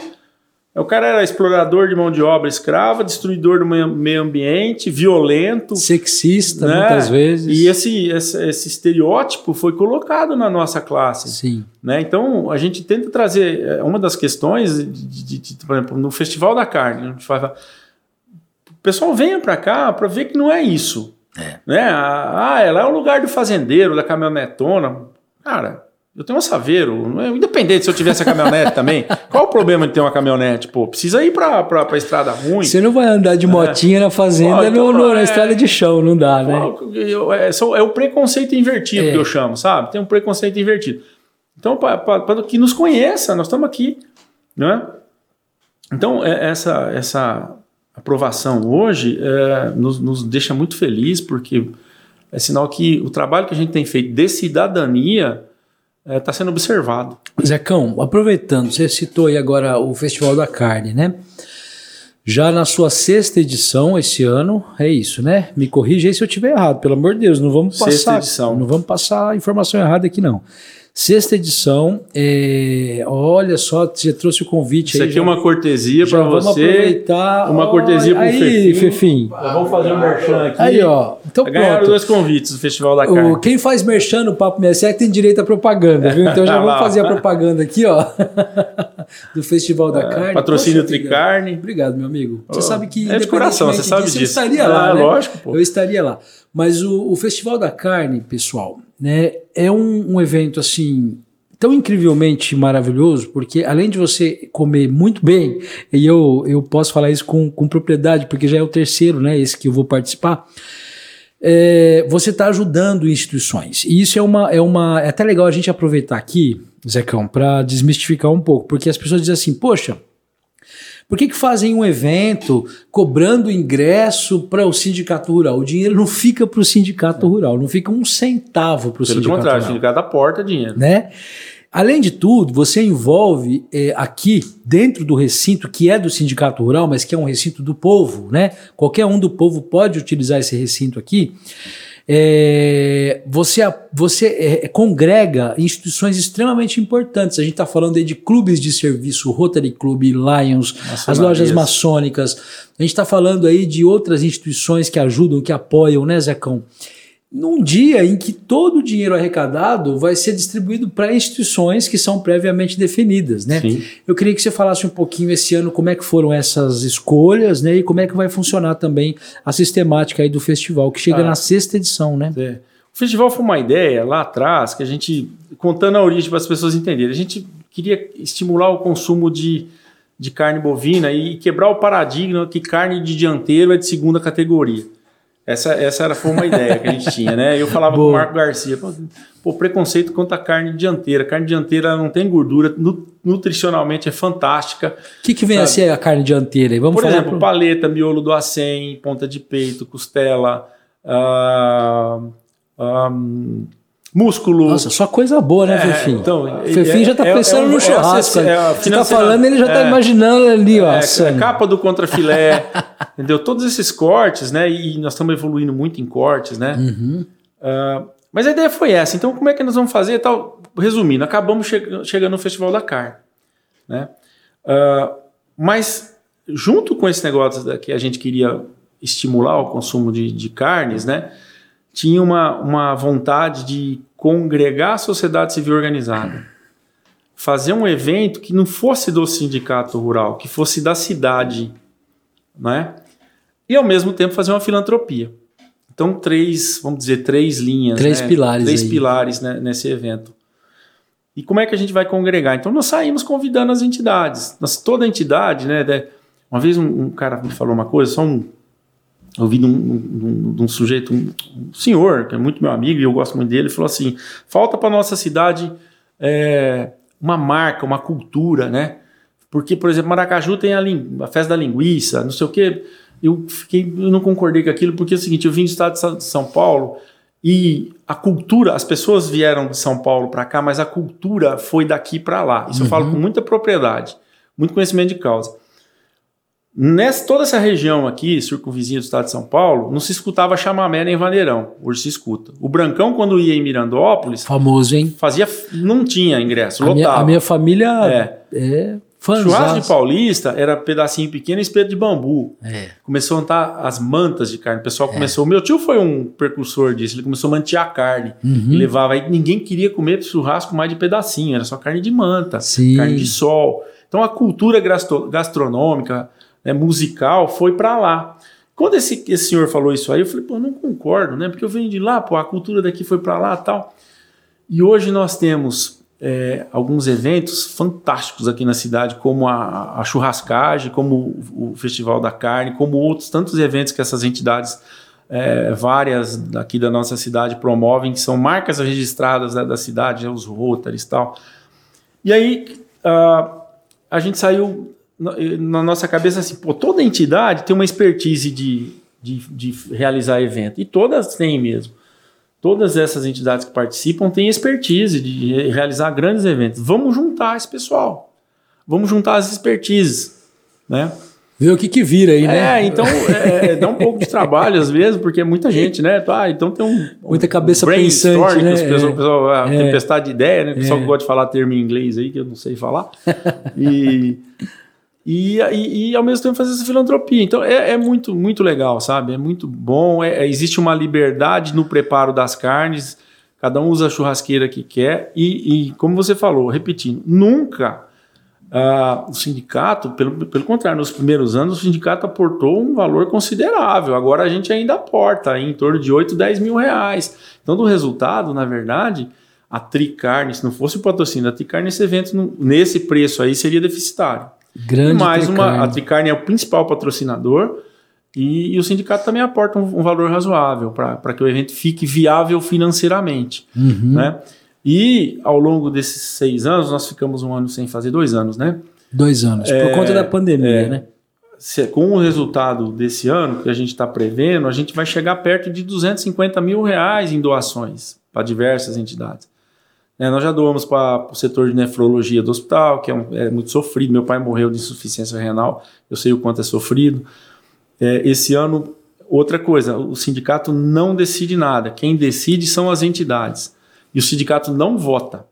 O cara era explorador de mão de obra escrava, destruidor do meio ambiente, violento. Sexista, né? muitas vezes. E esse, esse, esse estereótipo foi colocado na nossa classe. Sim. Né? Então, a gente tenta trazer é, uma das questões, de, de- de- por exemplo, no Festival da Carne, a gente fala, o pessoal venha para cá para ver que não é isso. Né? Ah, ela é o lugar do fazendeiro, da caminhonetona. Cara, eu tenho um saveiro, é- independente se eu tivesse a caminhonete também. Qual o problema de ter uma caminhonete? Pô, precisa ir para a estrada ruim. Você não vai andar de motinha na fazenda Pô, então, no- na é- estrada de chão, não dá, né? É, é o preconceito invertido É. que eu chamo, sabe? Tem um preconceito invertido. Então, para que nos conheça, nós estamos aqui, não é? Então, é- essa, essa aprovação hoje é, nos, nos deixa muito feliz, porque é sinal que o trabalho que a gente tem feito de cidadania está sendo observado. Zecão, aproveitando, você citou aí agora o Festival da Carne, né? Já na sua sexta edição esse ano, é isso, né? Me corrija aí se eu estiver errado, pelo amor de Deus, não vamos Sexta passar, edição. não vamos passar informação errada aqui não. Sexta edição, é, olha só, você trouxe o convite Isso aí. aqui já- é uma cortesia para vamos você. aproveitar. uma cortesia pro aí, Fefinho. Fefim. Vamos fazer um merchan aqui. Aí, ó. Então Ganharam pronto. dois convites do Festival da Carne. O, quem faz merchan no Papo 67 tem direito à propaganda, viu? Então já vamos fazer a propaganda aqui, ó, do Festival da Carne. É, Patrocínio Poxa, Tricarne. Obrigado, meu amigo. Você Oh, sabe que. é de coração, você sabe disso. Eu estaria Ah, lá, né? lógico, pô. Eu estaria lá. Mas o, o Festival da Carne, pessoal, né, é um, um evento assim tão incrivelmente maravilhoso, porque além de você comer muito bem, e eu, eu posso falar isso com, com propriedade, porque já é o terceiro, né, esse que eu vou participar, é, você está ajudando instituições. E isso é uma, é uma. É até legal a gente aproveitar aqui, Zecão, para desmistificar um pouco, porque as pessoas dizem assim, poxa. Por que, que fazem um evento cobrando ingresso para o sindicato rural? O dinheiro não fica para o sindicato rural, não fica um centavo para o Pelo sindicato contrário, o rural sindicato aporta dinheiro. né? Além de tudo, você envolve é, aqui dentro do recinto que é do sindicato rural, mas que é um recinto do povo, né? Qualquer um do povo pode utilizar esse recinto aqui. É, você você é, congrega instituições extremamente importantes. A gente está falando aí de clubes de serviço, Rotary Club, Lions, as lojas maçônicas. A gente está falando aí de outras instituições que ajudam, que apoiam, né, Zecão? Num dia em que todo o dinheiro arrecadado vai ser distribuído para instituições que são previamente definidas, né? Sim. Eu queria que você falasse um pouquinho esse ano como é que foram essas escolhas, né? E como é que vai funcionar também a sistemática aí do festival, que chega Ah. na sexta edição, né? É. O festival foi uma ideia lá atrás que a gente, contando a origem para as pessoas entenderem, a gente queria estimular o consumo de, de carne bovina e quebrar o paradigma que carne de dianteiro é de segunda categoria. Essa, essa era, foi uma ideia que a gente tinha, né? Eu falava Boa. com o Marco Garcia, pô, preconceito contra a carne dianteira. A carne dianteira não tem gordura, nutricionalmente é fantástica. O que, que vem sabe? a ser a carne dianteira? Vamos Por exemplo, pro... paleta, miolo do acém, ponta de peito, costela, uh, um, músculo. Nossa, só coisa boa, né, é, Fefim? Então, Fefim é, já está é, pensando é, no churrasco. É, Você está falando, ele já está imaginando ali, ó. É, capa do contrafilé, entendeu? Todos esses cortes, né? E nós estamos evoluindo muito em cortes, né? Uhum. Uh, mas a ideia foi essa. Então, como é que nós vamos fazer? Tal, resumindo, acabamos che chegando no Festival da Carne, né? Uh, mas junto com esse negócio que a gente queria estimular o consumo de, de carnes, né? tinha uma, uma vontade de congregar a sociedade civil organizada. Fazer um evento que não fosse do sindicato rural, que fosse da cidade, né? E ao mesmo tempo fazer uma filantropia. Então, três, vamos dizer, três linhas. Três né? pilares. Três aí. pilares né, nesse evento. E como é que a gente vai congregar? Então, nós saímos convidando as entidades. Nós, toda entidade, né? Uma vez um, um cara me falou uma coisa, só um ouvi de um, um, um, sujeito, um, senhor, que é muito meu amigo e eu gosto muito dele, falou assim: falta para nossa cidade é, uma marca, uma cultura, né? Porque, por exemplo, Maracaju tem a, a festa da linguiça, não sei o quê. Eu fiquei, eu não concordei com aquilo, porque é o seguinte: eu vim do estado de São Paulo e a cultura, as pessoas vieram de São Paulo para cá, mas a cultura foi daqui para lá. Isso uhum. eu falo com muita propriedade, muito conhecimento de causa. Nessa, toda essa região aqui, circunvizinha do estado de São Paulo, não se escutava chamamé nem vaneirão. Hoje se escuta. O Brancão, quando ia em Mirandópolis. Famoso, hein? Fazia. Não tinha ingresso, a lotava. Minha, a minha família é. é Churrasco de paulista era pedacinho pequeno e espeto de bambu. É. Começou a montar as mantas de carne. O pessoal é. começou. Meu tio foi um precursor disso. Ele começou a mantear carne. Uhum. E levava. Aí ninguém queria comer churrasco mais de pedacinho. Era só carne de manta, Sim. carne de sol. Então a cultura gastronômica né, musical foi para lá. Quando esse, esse senhor falou isso aí, eu falei, pô, não concordo, né? Porque eu venho de lá, pô, a cultura daqui foi para lá tal. E hoje nós temos é, alguns eventos fantásticos aqui na cidade, como a, a churrascagem, como o, Festival da Carne, como outros tantos eventos que essas entidades, é, várias daqui da nossa cidade, promovem, que são marcas registradas né, da cidade, né, os Rotaries e tal. E aí uh, a gente saiu na nossa cabeça assim, pô, toda entidade tem uma expertise de, de, de, realizar evento. E todas têm mesmo. Todas essas entidades que participam têm expertise de realizar grandes eventos. Vamos juntar esse pessoal. Vamos juntar as expertises, né? Ver o que, que vira aí, né? É, então é, é, dá um pouco de trabalho às vezes, porque é muita gente, né? Ah, então tem um. Muita cabeça um pensante, né? Pessoal, é, pessoal, a é, tempestade de ideia, né? O pessoal é. gosta de falar termo em inglês aí, que eu não sei falar. E. e, e, e, ao mesmo tempo fazer essa filantropia. Então é, é muito, muito legal, sabe? É muito bom. É, é, existe uma liberdade no preparo das carnes, cada um usa a churrasqueira que quer, e, e como você falou, repetindo, nunca uh, o sindicato, pelo, pelo contrário, nos primeiros anos, o sindicato aportou um valor considerável. Agora a gente ainda aporta em torno de 8, 10 mil reais. Então, do resultado, na verdade. A Tricarne, se não fosse o patrocínio da Tricarne, esse evento, nesse preço aí, seria deficitário. Grande e mais uma, a Tricarne é o principal patrocinador e, e o sindicato também aporta um, um valor razoável para que o evento fique viável financeiramente. Uhum. Né? E ao longo desses seis anos, nós ficamos um ano sem fazer, dois anos, né? Dois anos, é, por conta da pandemia, é, né? Se, com o resultado desse ano que a gente está prevendo, a gente vai chegar perto de 250 mil reais em doações para diversas entidades. É, nós já doamos para o setor de nefrologia do hospital, que é, um, é, muito sofrido. Meu pai morreu de insuficiência renal, eu sei o quanto é sofrido. É, esse ano, outra coisa, o sindicato não decide nada. Quem decide são as entidades. E o sindicato não vota.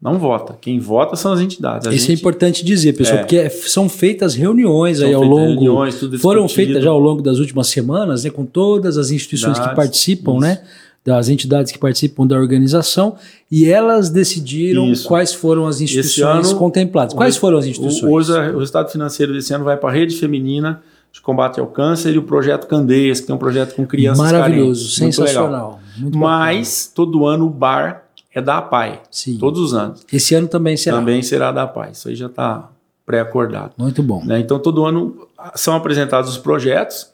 Não vota. Quem vota são as entidades. A Isso é gente... é importante dizer, pessoal, é. porque é, são feitas reuniões são aí ao longo. Reuniões, foram feitas já ao longo das últimas semanas, né, com todas as instituições que participam, isso. né? Das entidades que participam da organização e elas decidiram Isso. quais foram as instituições ano, contempladas. Quais foram as instituições? Hoje, o resultado financeiro desse ano vai para a Rede Feminina de Combate ao Câncer e o projeto Candeias, que tem um projeto com crianças Maravilhoso, carentes. sensacional. Muito Mas todo ano o bar é da APAI. Sim. Todos os anos. Esse ano também será. Também será da APAI. Isso aí já está pré-acordado. Muito bom. Né? Então, todo ano são apresentados os projetos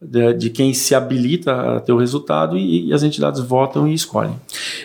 de, de, quem se habilita a ter o resultado e, e, as entidades votam e escolhem.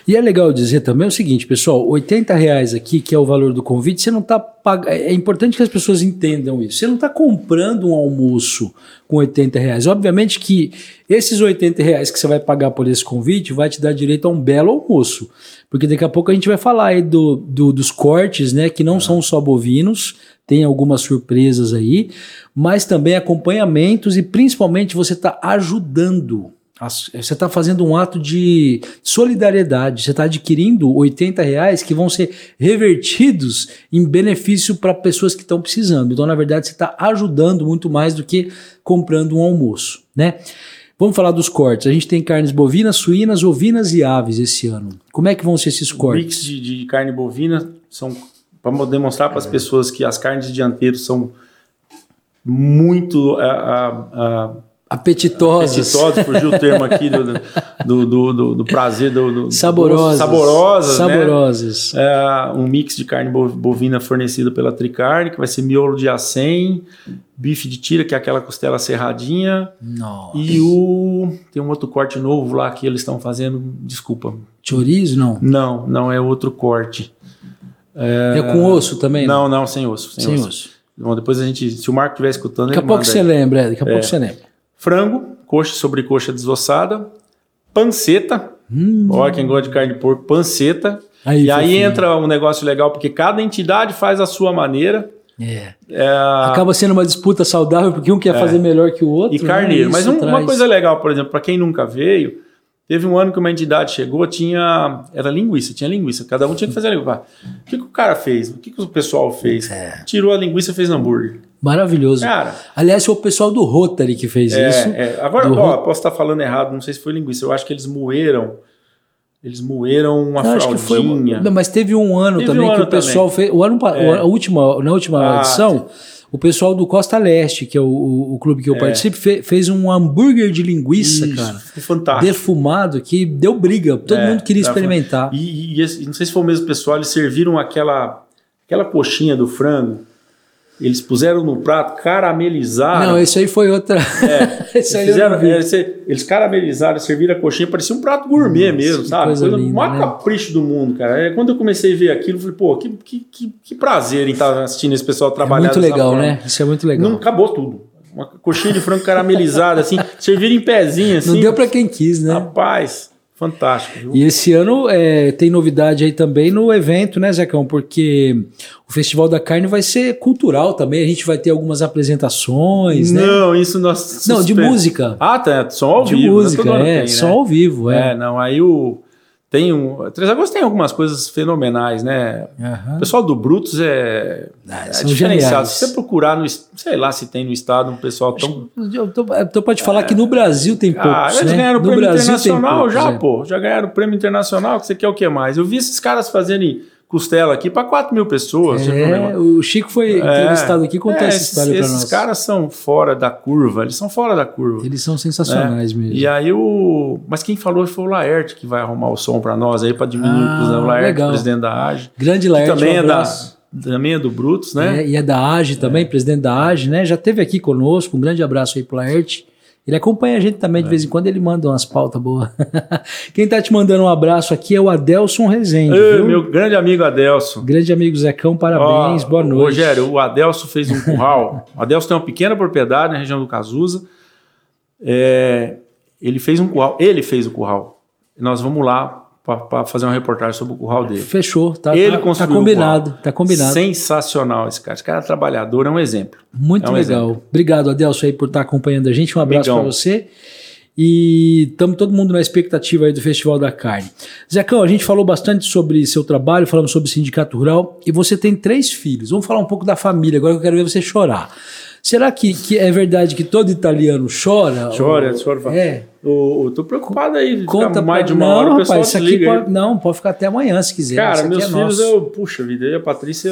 E é legal dizer também o seguinte, pessoal, 80 reais aqui, que é o valor do convite, você não está pagando. É importante que as pessoas entendam isso. Você não está comprando um almoço com 80 reais. Obviamente que esses 80 reais que você vai pagar por esse convite vai te dar direito a um belo almoço. Porque daqui a pouco a gente vai falar aí do, do dos cortes, né? Que não ah. são só bovinos, tem algumas surpresas aí, mas também acompanhamentos e principalmente você está ajudando. Você está fazendo um ato de solidariedade. Você está adquirindo 80 reais que vão ser revertidos em benefício para pessoas que estão precisando. Então, na verdade, você está ajudando muito mais do que comprando um almoço, né? Vamos falar dos cortes. A gente tem carnes bovinas, suínas, ovinas e aves esse ano. Como é que vão ser esses cortes? Mix de, de carne bovina são para demonstrar para as pessoas que as carnes dianteiras são muito apetitosas. Apetitosas, fugiu o termo aqui do, do, do, do, do prazer. Do, saborosas. saborosas. Saborosas. Né? É, um mix de carne bovina fornecido pela Tricarne, que vai ser miolo de acém, bife de tira, que é aquela costela serradinha. Nossa. E o. Tem um outro corte novo lá que eles estão fazendo. Desculpa. Chorizo, não? Não, não é outro corte. É, é com osso também? Não, não, sem osso. Sem, sem osso. osso. Bom, depois a gente, se o Marco estiver escutando, daqui a pouco você aí. lembra, é, daqui a pouco é. você lembra. Frango, coxa sobre coxa desossada, panceta. Hum. Olha quem gosta de carne de porco, panceta. Aí, e aí entra um negócio legal, porque cada entidade faz a sua maneira. É. é. Acaba sendo uma disputa saudável, porque um quer é. fazer melhor que o outro. E carneiro. Né? Mas um, uma coisa legal, por exemplo, para quem nunca veio, Teve um ano que uma entidade chegou, tinha. Era linguiça, tinha linguiça. Cada um tinha que fazer a linguiça. O que, que o cara fez? O que, que o pessoal fez? É. Tirou a linguiça e fez hambúrguer. Maravilhoso. Cara, Aliás, foi o pessoal do Rotary que fez é, isso. É. Agora, ó, posso estar falando errado, não sei se foi linguiça. Eu acho que eles moeram. Eles moeram uma eu fraldinha. Foi, não, mas teve um ano teve também um ano que o pessoal também. fez. O ano, é. a última, na última ah, edição. O pessoal do Costa Leste, que é o, o, o clube que eu é. participo, fe, fez um hambúrguer de linguiça, Isso, cara. Fantástico. Defumado, que deu briga. Todo é, mundo queria experimentar. E, e, e, não sei se foi o mesmo pessoal, eles serviram aquela, aquela coxinha do frango eles puseram no prato, caramelizaram. Não, isso aí foi outra. É, eles, fizeram, é, eles caramelizaram, serviram a coxinha, parecia um prato gourmet Nossa, mesmo, sabe? Coisa, linda, o maior né? capricho do mundo, cara. É, quando eu comecei a ver aquilo, eu falei, pô, que, que, que, que prazer em estar assistindo esse pessoal trabalhar. É muito legal, forma. né? Isso é muito legal. Não acabou tudo. Uma coxinha de frango caramelizada, assim, servir em pezinho, assim. Não deu para quem quis, né? Rapaz. Fantástico. Viu? E esse ano é, tem novidade aí também no evento, né, Zecão? Porque o Festival da Carne vai ser cultural também. A gente vai ter algumas apresentações, né? Não, isso nós. Não, de música. Ah, tá. Som ao de vivo. De música, é. Tem, som né? ao vivo, é. É, não. Aí o. Tem um. Três Agosto tem algumas coisas fenomenais, né? Uhum. O pessoal do Brutus é, ah, é diferenciado. Se você procurar no. Sei lá se tem no estado um pessoal tão. Então pode falar é. que no Brasil tem poucos. Ah, eles né? ganharam o prêmio Brasil internacional poucos, já, é. pô. Já ganharam o prêmio internacional. Que você quer o que mais? Eu vi esses caras fazerem costela aqui para 4 mil pessoas. É, o Chico foi é, entrevistado aqui contou é, essa história para nós. Esses caras são fora da curva, eles são fora da curva. Eles são sensacionais é. mesmo. E aí o. Mas quem falou foi o Laerte que vai arrumar o som para nós aí, para diminuir ah, o Laerte, legal. presidente da AGE. Grande Laerte. também um é da. Também é do Brutus, né? É, e é da AGE também, presidente da AGE, né? Já teve aqui conosco. Um grande abraço aí pro Laerte. Ele acompanha a gente também, de é. vez em quando ele manda umas pautas boas. Quem tá te mandando um abraço aqui é o Adelson Rezende. Ei? Meu grande amigo Adelson. Grande amigo Zecão, parabéns, boa noite. Rogério, o Adelson fez um curral. o Adelson tem uma pequena propriedade na região do Cazuza. É, ele fez um curral, ele fez o curral. Nós vamos lá para fazer uma reportagem sobre o curral dele. Fechou, tá, ele tá, tá combinado, tá combinado. Sensacional esse cara. Esse cara é trabalhador, é um exemplo. Muito é um legal. Exemplo. Obrigado, Adelso, aí por estar acompanhando a gente. Um abraço para você. E estamos todo mundo na expectativa aí do Festival da Carne. Zecão, a gente falou bastante sobre seu trabalho, falamos sobre o sindicato rural e você tem três filhos. Vamos falar um pouco da família, agora que eu quero ver você chorar. Será que, que é verdade que todo italiano chora? Chora, ou... chora. É. Eu, tô preocupado aí. Conta mais de uma não, hora, o pessoal rapaz, isso aqui pode, Não, pode ficar até amanhã se quiser. Cara, meus é filhos, nosso. eu, puxa vida, e a Patrícia.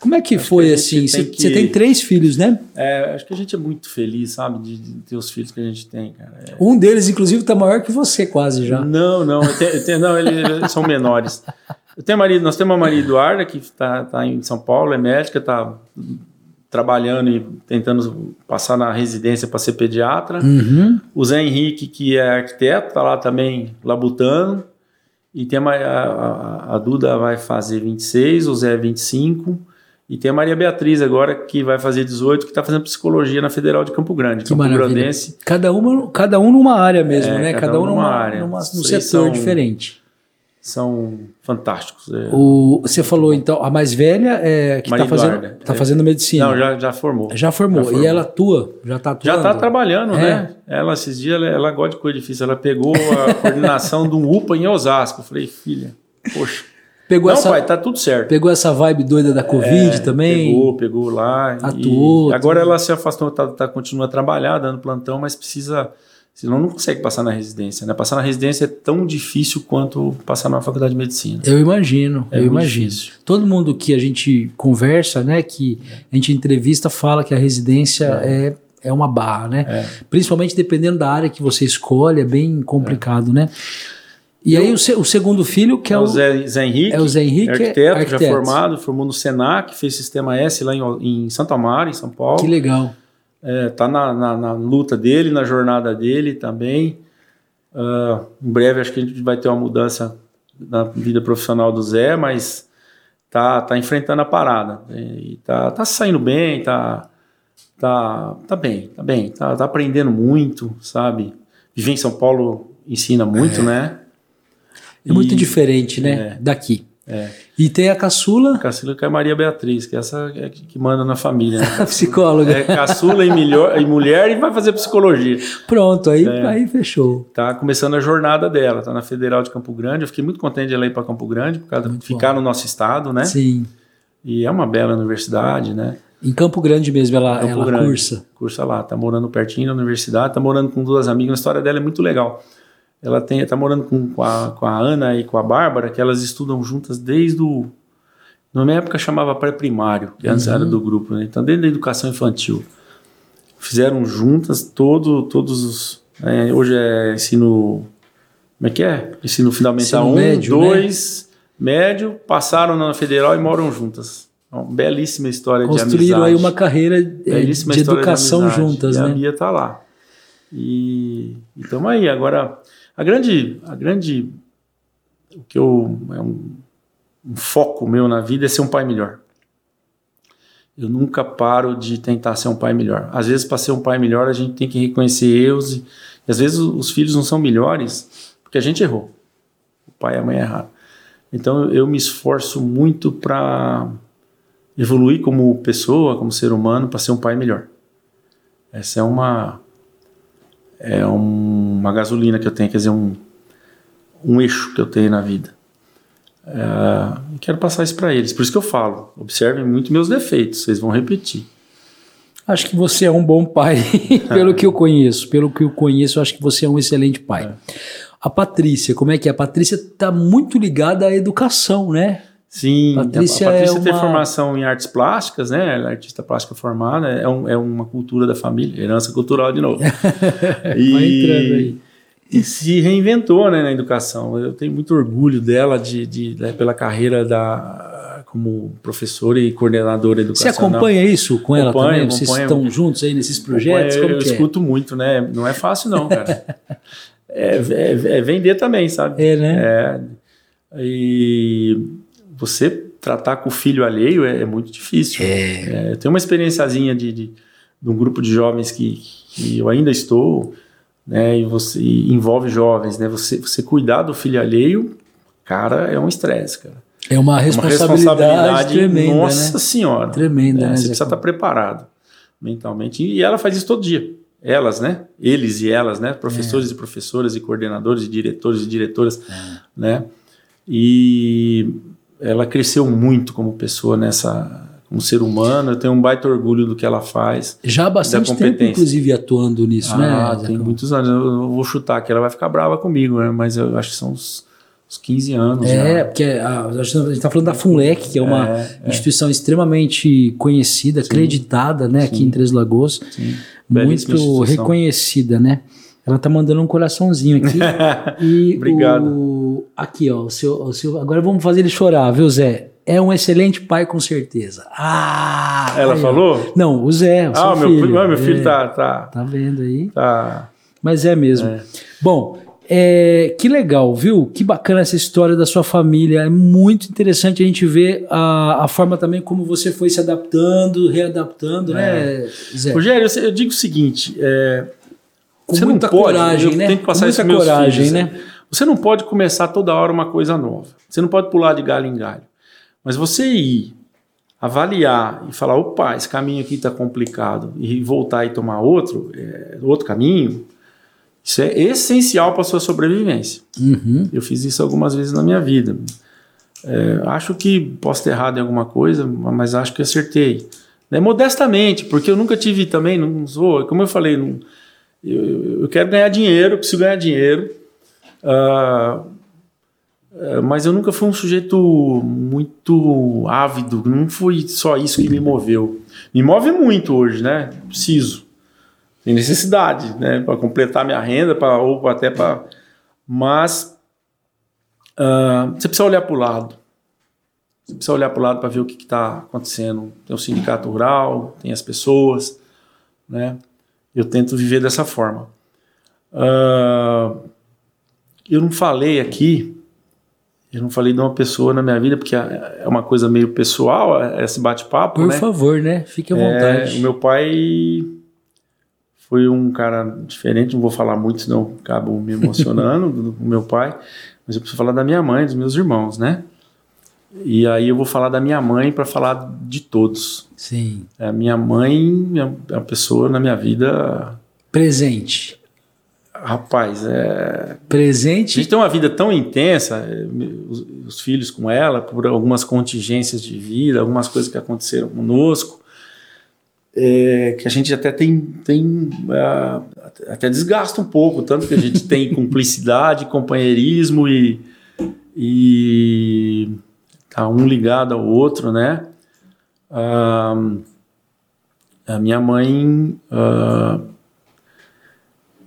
Como é que foi que assim? Você tem, que... tem, três filhos, né? É, acho que a gente é muito feliz, sabe, de, de ter os filhos que a gente tem, cara. É... Um deles, inclusive, tá maior que você, quase já. Não, não, eu tenho, eu tenho, não, eles, são menores. Eu tenho marido, nós temos a Maria Eduarda, que está tá em São Paulo, é médica, está trabalhando e tentando passar na residência para ser pediatra. Uhum. O Zé Henrique, que é arquiteto, está lá também labutando. E tem a, a, a, Duda vai fazer 26, o Zé 25. E tem a Maria Beatriz agora, que vai fazer 18, que está fazendo psicologia na Federal de Campo Grande. Que Campo maravilha. Grandense. Cada, uma, cada um numa área mesmo, é, né? Cada, cada um numa, área. Numa, num setor são, diferente. São fantásticos. É. O, você falou, então, a mais velha é que está fazendo, tá é. fazendo medicina. Não, já, já formou. Já formou. Já formou. E ela atua? Já está atuando? Já está trabalhando, é. né? Ela, esses dias, ela, ela gosta de coisa difícil. Ela pegou a coordenação de um UPA em Osasco. Eu falei, filha, poxa Pegou não, essa, pai, tá tudo certo. Pegou essa vibe doida da Covid é, também? Pegou, pegou lá. Atuou. agora ela se afastou, tá, tá, continua a trabalhar, dando plantão, mas precisa. Senão não consegue passar na residência. Né? Passar na residência é tão difícil quanto passar na faculdade de medicina. Eu imagino, é eu imagino. Difícil. Todo mundo que a gente conversa, né, que a gente entrevista, fala que a residência é, é, é uma barra, né? É. Principalmente dependendo da área que você escolhe, é bem complicado, né? E aí o, o, segundo filho, que é, é o Zé, Zé, Henrique, é o Zé Henrique, arquiteto, arquiteto, já formado, formou no Senac, fez Sistema S lá em, em Santa Amaro, em São Paulo. Que legal. É, tá na, na, na, luta dele, na jornada dele também. Uh, em breve acho que a gente vai ter uma mudança na vida profissional do Zé, mas tá, tá enfrentando a parada. E tá, tá saindo bem, tá, tá, tá bem, tá bem, tá, tá aprendendo muito, sabe? Viver em São Paulo ensina muito, é. né? É muito e, diferente, né? É, daqui. É. E tem a caçula. A caçula que é a Maria Beatriz, que é essa é que manda na família. Né? a psicóloga. É caçula e, e mulher e vai fazer psicologia. Pronto, aí, é. aí fechou. Tá começando a jornada dela, tá na Federal de Campo Grande. Eu fiquei muito contente de ela ir para Campo Grande, por causa de ficar bom. no nosso estado, né? Sim. E é uma bela universidade, né? Em Campo Grande mesmo, ela, Campo ela Grande, cursa. Cursa lá, tá morando pertinho da universidade, tá morando com duas amigas. A história dela é muito legal ela tem, tá morando com, com, a, com a Ana e com a Bárbara, que elas estudam juntas desde o. Na minha época chamava pré-primário, que antes uhum. era do grupo, né? Então, desde a educação infantil. Fizeram juntas todo, todos os. É, hoje é ensino. Como é que é? Ensino fundamental 1, um, médio, 2, né? médio, passaram na federal e moram juntas. Uma belíssima história Construíram de amizade. aí uma carreira belíssima de educação de juntas, e né? A Bia tá lá. E estamos aí. Agora, a grande, a grande, o que eu é um, um foco meu na vida é ser um pai melhor. Eu nunca paro de tentar ser um pai melhor. Às vezes, para ser um pai melhor, a gente tem que reconhecer erros e, e às vezes os filhos não são melhores porque a gente errou. O pai e a mãe erraram. Então eu me esforço muito para evoluir como pessoa, como ser humano, para ser um pai melhor. Essa é uma é um, uma gasolina que eu tenho, quer dizer, um, um eixo que eu tenho na vida. É, quero passar isso para eles. Por isso que eu falo, observem muito meus defeitos, vocês vão repetir. Acho que você é um bom pai, pelo que eu conheço. Pelo que eu conheço, acho que você é um excelente pai. É. A Patrícia, como é que é? A Patrícia está muito ligada à educação, né? Sim, Patrícia a Patrícia é tem uma... formação em artes plásticas, né? Ela é artista plástica formada, é, um, é uma cultura da família, herança cultural de novo. e, Vai entrando aí. E se reinventou né, na educação. Eu tenho muito orgulho dela de, de, de né, pela carreira da, como professora e coordenadora educacional. Você acompanha isso com ela acompanho, também? Vocês estão juntos aí nesses projetos? eu, eu é? escuto muito, né? Não é fácil não, cara. é, é, é, vender também, sabe? É, né? É, e você tratar com o filho alheio é, é muito difícil. É. É, eu tenho uma experiênciazinha de, de, de, um grupo de jovens que, que eu ainda estou, né, e você e envolve jovens, né, você, você cuidar do filho alheio, cara, é um estresse, cara. É uma responsabilidade, uma responsabilidade tremenda, nossa né? senhora. Tremenda, né? né? Você precisa estar preparado mentalmente. E ela faz isso todo dia. Elas, né? Eles e elas, né? Professores é. e professoras e coordenadores e diretores e diretoras, é. né? E ela cresceu muito como pessoa nessa como ser humano, eu tenho um baita orgulho do que ela faz. Já há bastante tempo, inclusive, atuando nisso, ah, né? Ah, tem muitos anos. Eu vou chutar que ela vai ficar brava comigo, né? Mas eu acho que são uns, uns 15 anos. É, já. porque a, a gente está falando da FUNLEC, que é uma é, é. instituição extremamente conhecida, Sim. acreditada, né? Sim. Aqui em Três Lagoas. Sim. Muito reconhecida, né? Ela tá mandando um coraçãozinho aqui. e Obrigado. O, aqui, ó, o seu, o seu, agora vamos fazer ele chorar, viu, Zé? É um excelente pai, com certeza. Ah! Ela aí, falou? Não, o Zé. O ah, meu filho, meu filho é, tá, tá. Tá vendo aí? Tá. Mas é mesmo. É. Bom, é, que legal, viu? Que bacana essa história da sua família. É muito interessante a gente ver a, a forma também como você foi se adaptando, readaptando, né, é. Zé? Rogério, eu, eu digo o seguinte: é, com você muita não pode, coragem, né? Tem que passar com muita coragem, filhos, né? Você não pode começar toda hora uma coisa nova. Você não pode pular de galho em galho. Mas você ir avaliar e falar, opa, esse caminho aqui está complicado, e voltar e tomar outro, é, outro caminho, isso é essencial para a sua sobrevivência. Uhum. Eu fiz isso algumas vezes na minha vida. É, acho que posso ter errado em alguma coisa, mas acho que acertei. Né? Modestamente, porque eu nunca tive também, não sou, como eu falei, não, eu, eu, quero ganhar dinheiro, preciso ganhar dinheiro. Uh, mas eu nunca fui um sujeito muito ávido, não foi só isso que me moveu. Me move muito hoje, né? Preciso. Tem necessidade, né? Para completar minha renda, pra, ou até para. Mas uh, você precisa olhar para o lado. Você precisa olhar para o lado para ver o que está acontecendo. Tem o sindicato rural, tem as pessoas, né? Eu tento viver dessa forma. Uh, eu não falei aqui eu não falei de uma pessoa na minha vida, porque é, é uma coisa meio pessoal, é, esse bate-papo. Por né? favor, né? Fique à vontade. É, o meu pai foi um cara diferente, não vou falar muito, senão acabo me emocionando, do, do meu pai. Mas eu preciso falar da minha mãe, dos meus irmãos, né? E aí eu vou falar da minha mãe para falar de todos. Sim. A minha mãe é uma pessoa na minha vida. Presente. Rapaz, é. Presente. A gente tem uma vida tão intensa, é, os, os, filhos com ela, por algumas contingências de vida, algumas coisas que aconteceram conosco, é, que a gente até tem. tem uh, até desgasta um pouco, tanto que a gente tem cumplicidade, companheirismo e. e tá um ligado ao outro, né? Uh, a minha mãe. Uh,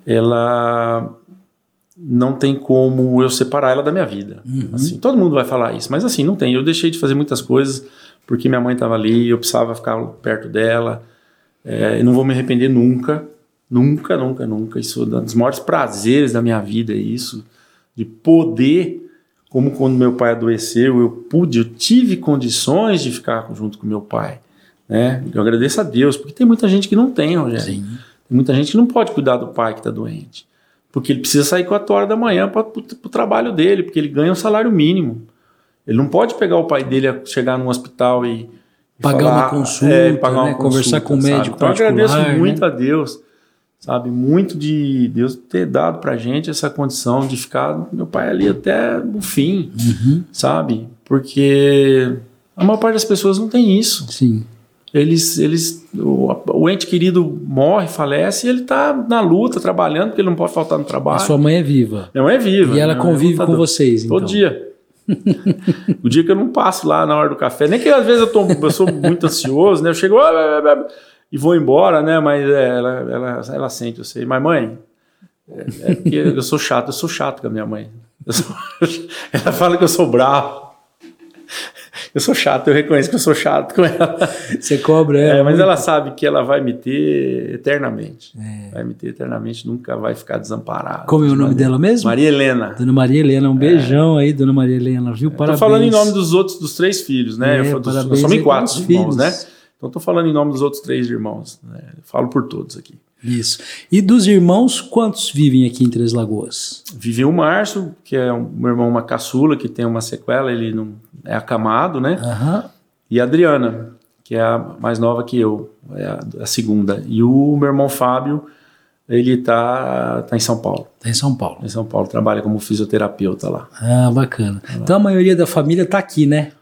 ela não tem como eu separar ela da minha vida. Uhum. Assim, todo mundo vai falar isso, mas assim, não tem. Eu deixei de fazer muitas coisas porque minha mãe estava ali, eu precisava ficar perto dela. É, eu não vou me arrepender nunca, nunca, nunca, nunca. Isso é um dos maiores prazeres da minha vida, é isso, de poder, como quando meu pai adoeceu, eu pude, eu tive condições de ficar junto com meu pai. Né? Eu agradeço a Deus, porque tem muita gente que não tem, Rogério. Sim. Tem muita gente que não pode cuidar do pai que está doente. Porque ele precisa sair 4 horas da manhã para o trabalho dele, porque ele ganha um salário mínimo. Ele não pode pegar o pai dele a chegar num hospital e. pagar falar, uma consulta, é, pagar uma né? consulta, conversar com o médico. Então eu agradeço né? muito a Deus, sabe? Muito de Deus ter dado pra gente essa condição de ficar meu pai ali até o fim, uhum. sabe? Porque a maior parte das pessoas não tem isso. Sim eles, eles o, o, ente querido morre, falece e ele está na luta, trabalhando, porque ele não pode faltar no trabalho. A sua mãe é viva. Minha mãe é viva. E ela convive com vocês, então. Todo dia. o dia que eu não passo lá na hora do café, nem que às vezes eu, tô, eu sou muito ansioso, né? Eu chego e vou embora, né? Mas é, ela, ela, ela sente, eu sei. Mas mãe, é, é eu sou chato, eu sou chato com a minha mãe. Sou, ela fala que eu sou bravo. Eu sou chato, eu reconheço que eu sou chato com ela. Você cobra ela. É, mas ela sabe que ela vai me ter eternamente. É. Vai me ter eternamente, nunca vai ficar desamparada. Como é o nome Maria, dela mesmo? Maria Helena. Dona Maria Helena, um é. beijão aí, Dona Maria Helena, viu? Parabéns. Tô falando em nome dos outros, dos três filhos, né? É, eu, dos, somos em quatro irmãos, né? Então tô falando em nome dos outros três irmãos. Né? falo por todos aqui. Isso. E dos irmãos, quantos vivem aqui em Três Lagoas? Vive o Márcio, que é um meu irmão, uma caçula, que tem uma sequela, ele não é acamado, né? Uhum. E a Adriana, que é a mais nova que eu, é a, a segunda. E o meu irmão Fábio, ele tá, tá em São Paulo. Tá em São Paulo. Em São Paulo, trabalha como fisioterapeuta lá. Ah, bacana. Tá então a maioria da família tá aqui, né?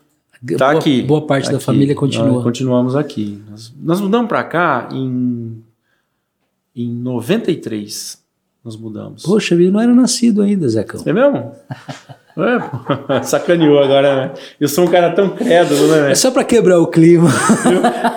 Tá boa, aqui. Boa parte tá da aqui. família continua. Nós continuamos aqui. Nós, nós mudamos para cá em em 93 nós mudamos. Poxa, eu não era nascido ainda, Zecão. É mesmo? É, sacaneou agora, né? Eu sou um cara tão crédulo, né? É só para quebrar o clima.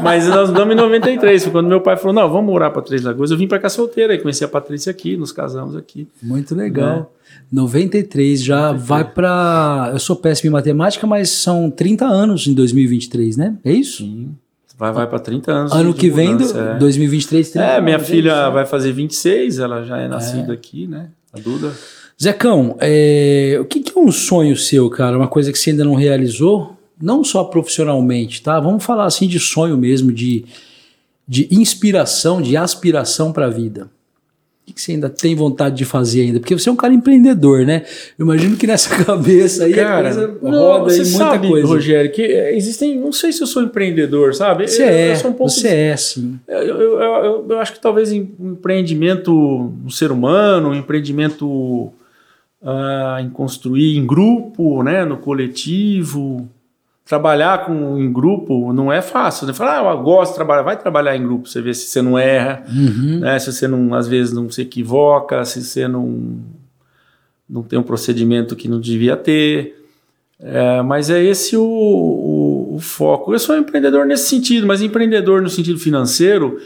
Mas nós mudamos em 93, foi quando meu pai falou: não, vamos morar para Três Lagoas. Eu vim para cá solteira, aí conheci a Patrícia aqui, nos casamos aqui. Muito legal. É. 93 já 93. vai para. Eu sou péssimo em matemática, mas são 30 anos em 2023, né? É isso? Sim. Vai, vai para 30 anos. Ano que vem, é. 2023, 30 É, minha anos, filha é vai fazer 26, ela já é nascida é. aqui, né? A Duda. Zecão, é, o que, que, é um sonho seu, cara? Uma coisa que você ainda não realizou? Não só profissionalmente, tá? Vamos falar assim de sonho mesmo, de, de inspiração, de aspiração para a vida que, que você ainda tem vontade de fazer ainda? Porque você é um cara empreendedor, né? Eu imagino que nessa cabeça aí cara, a coisa não, roda você aí muita sabe, coisa. Rogério, que existem. Não sei se eu sou empreendedor, sabe? Você eu, é. Eu um você é, sim. Eu, eu, eu, acho que talvez um empreendimento no ser humano, um empreendimento uh, em construir em grupo, né, no coletivo trabalhar com, em grupo não é fácil. Né? Falar, ah, eu gosto de trabalhar, vai trabalhar em grupo, você vê se você não erra, uhum. né? se você não, às vezes não se equivoca, se você não, não tem um procedimento que não devia ter. É, mas é esse o, o, o, foco. Eu sou empreendedor nesse sentido, mas empreendedor no sentido financeiro,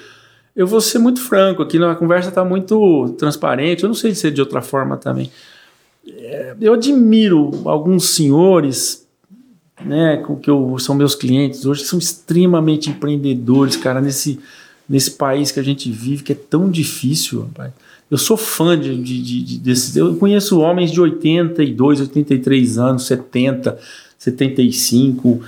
eu vou ser muito franco aqui, a conversa está muito transparente, eu não sei ser de outra forma também. É, eu admiro alguns senhores né, que eu, são meus clientes hoje, que são extremamente empreendedores, cara, nesse, nesse país que a gente vive, que é tão difícil, rapaz. Eu sou fã de, de, de, de desses. Eu conheço homens de 82, 83 anos, 70, 75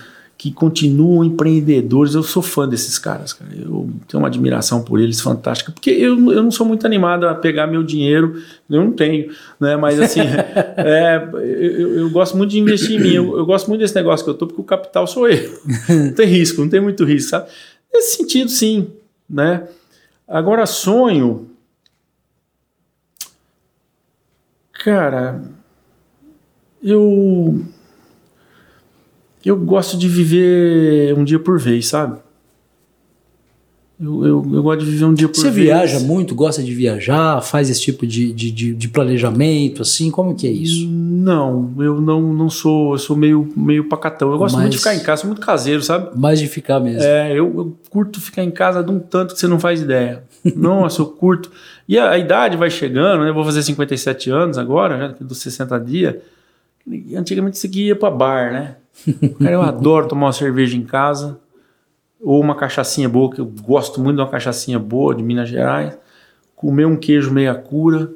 que continuam empreendedores. Eu sou fã desses caras, cara. Eu tenho uma admiração por eles fantástica, porque eu, eu não sou muito animado a pegar meu dinheiro, eu não tenho, né? Mas assim, é, eu, eu, gosto muito de investir em mim. Eu, eu, gosto muito desse negócio que eu tô, porque o capital sou eu. Não tem risco, não tem muito risco, sabe? Nesse sentido, sim, né? Agora, sonho. Cara, eu eu gosto de viver um dia por vez, sabe? Eu, eu, eu gosto de viver um dia por Você vez. Você viaja muito, gosta de viajar, faz esse tipo de, de, de, de, planejamento, assim? Como que é isso? Não, eu não, não sou, eu sou meio, meio pacatão. Eu gosto muito de ficar em casa, sou muito caseiro, sabe? Mais de ficar mesmo. É, eu, eu curto ficar em casa de um tanto que você não faz ideia. Nossa, eu curto. E a, a, idade vai chegando, né? Eu vou fazer 57 anos agora, já dos 60 dias. Antigamente você ia para bar, né? Cara, eu adoro tomar uma cerveja em casa ou uma cachaçinha boa, que eu gosto muito de uma cachaçinha boa de Minas Gerais, comer um queijo meia cura,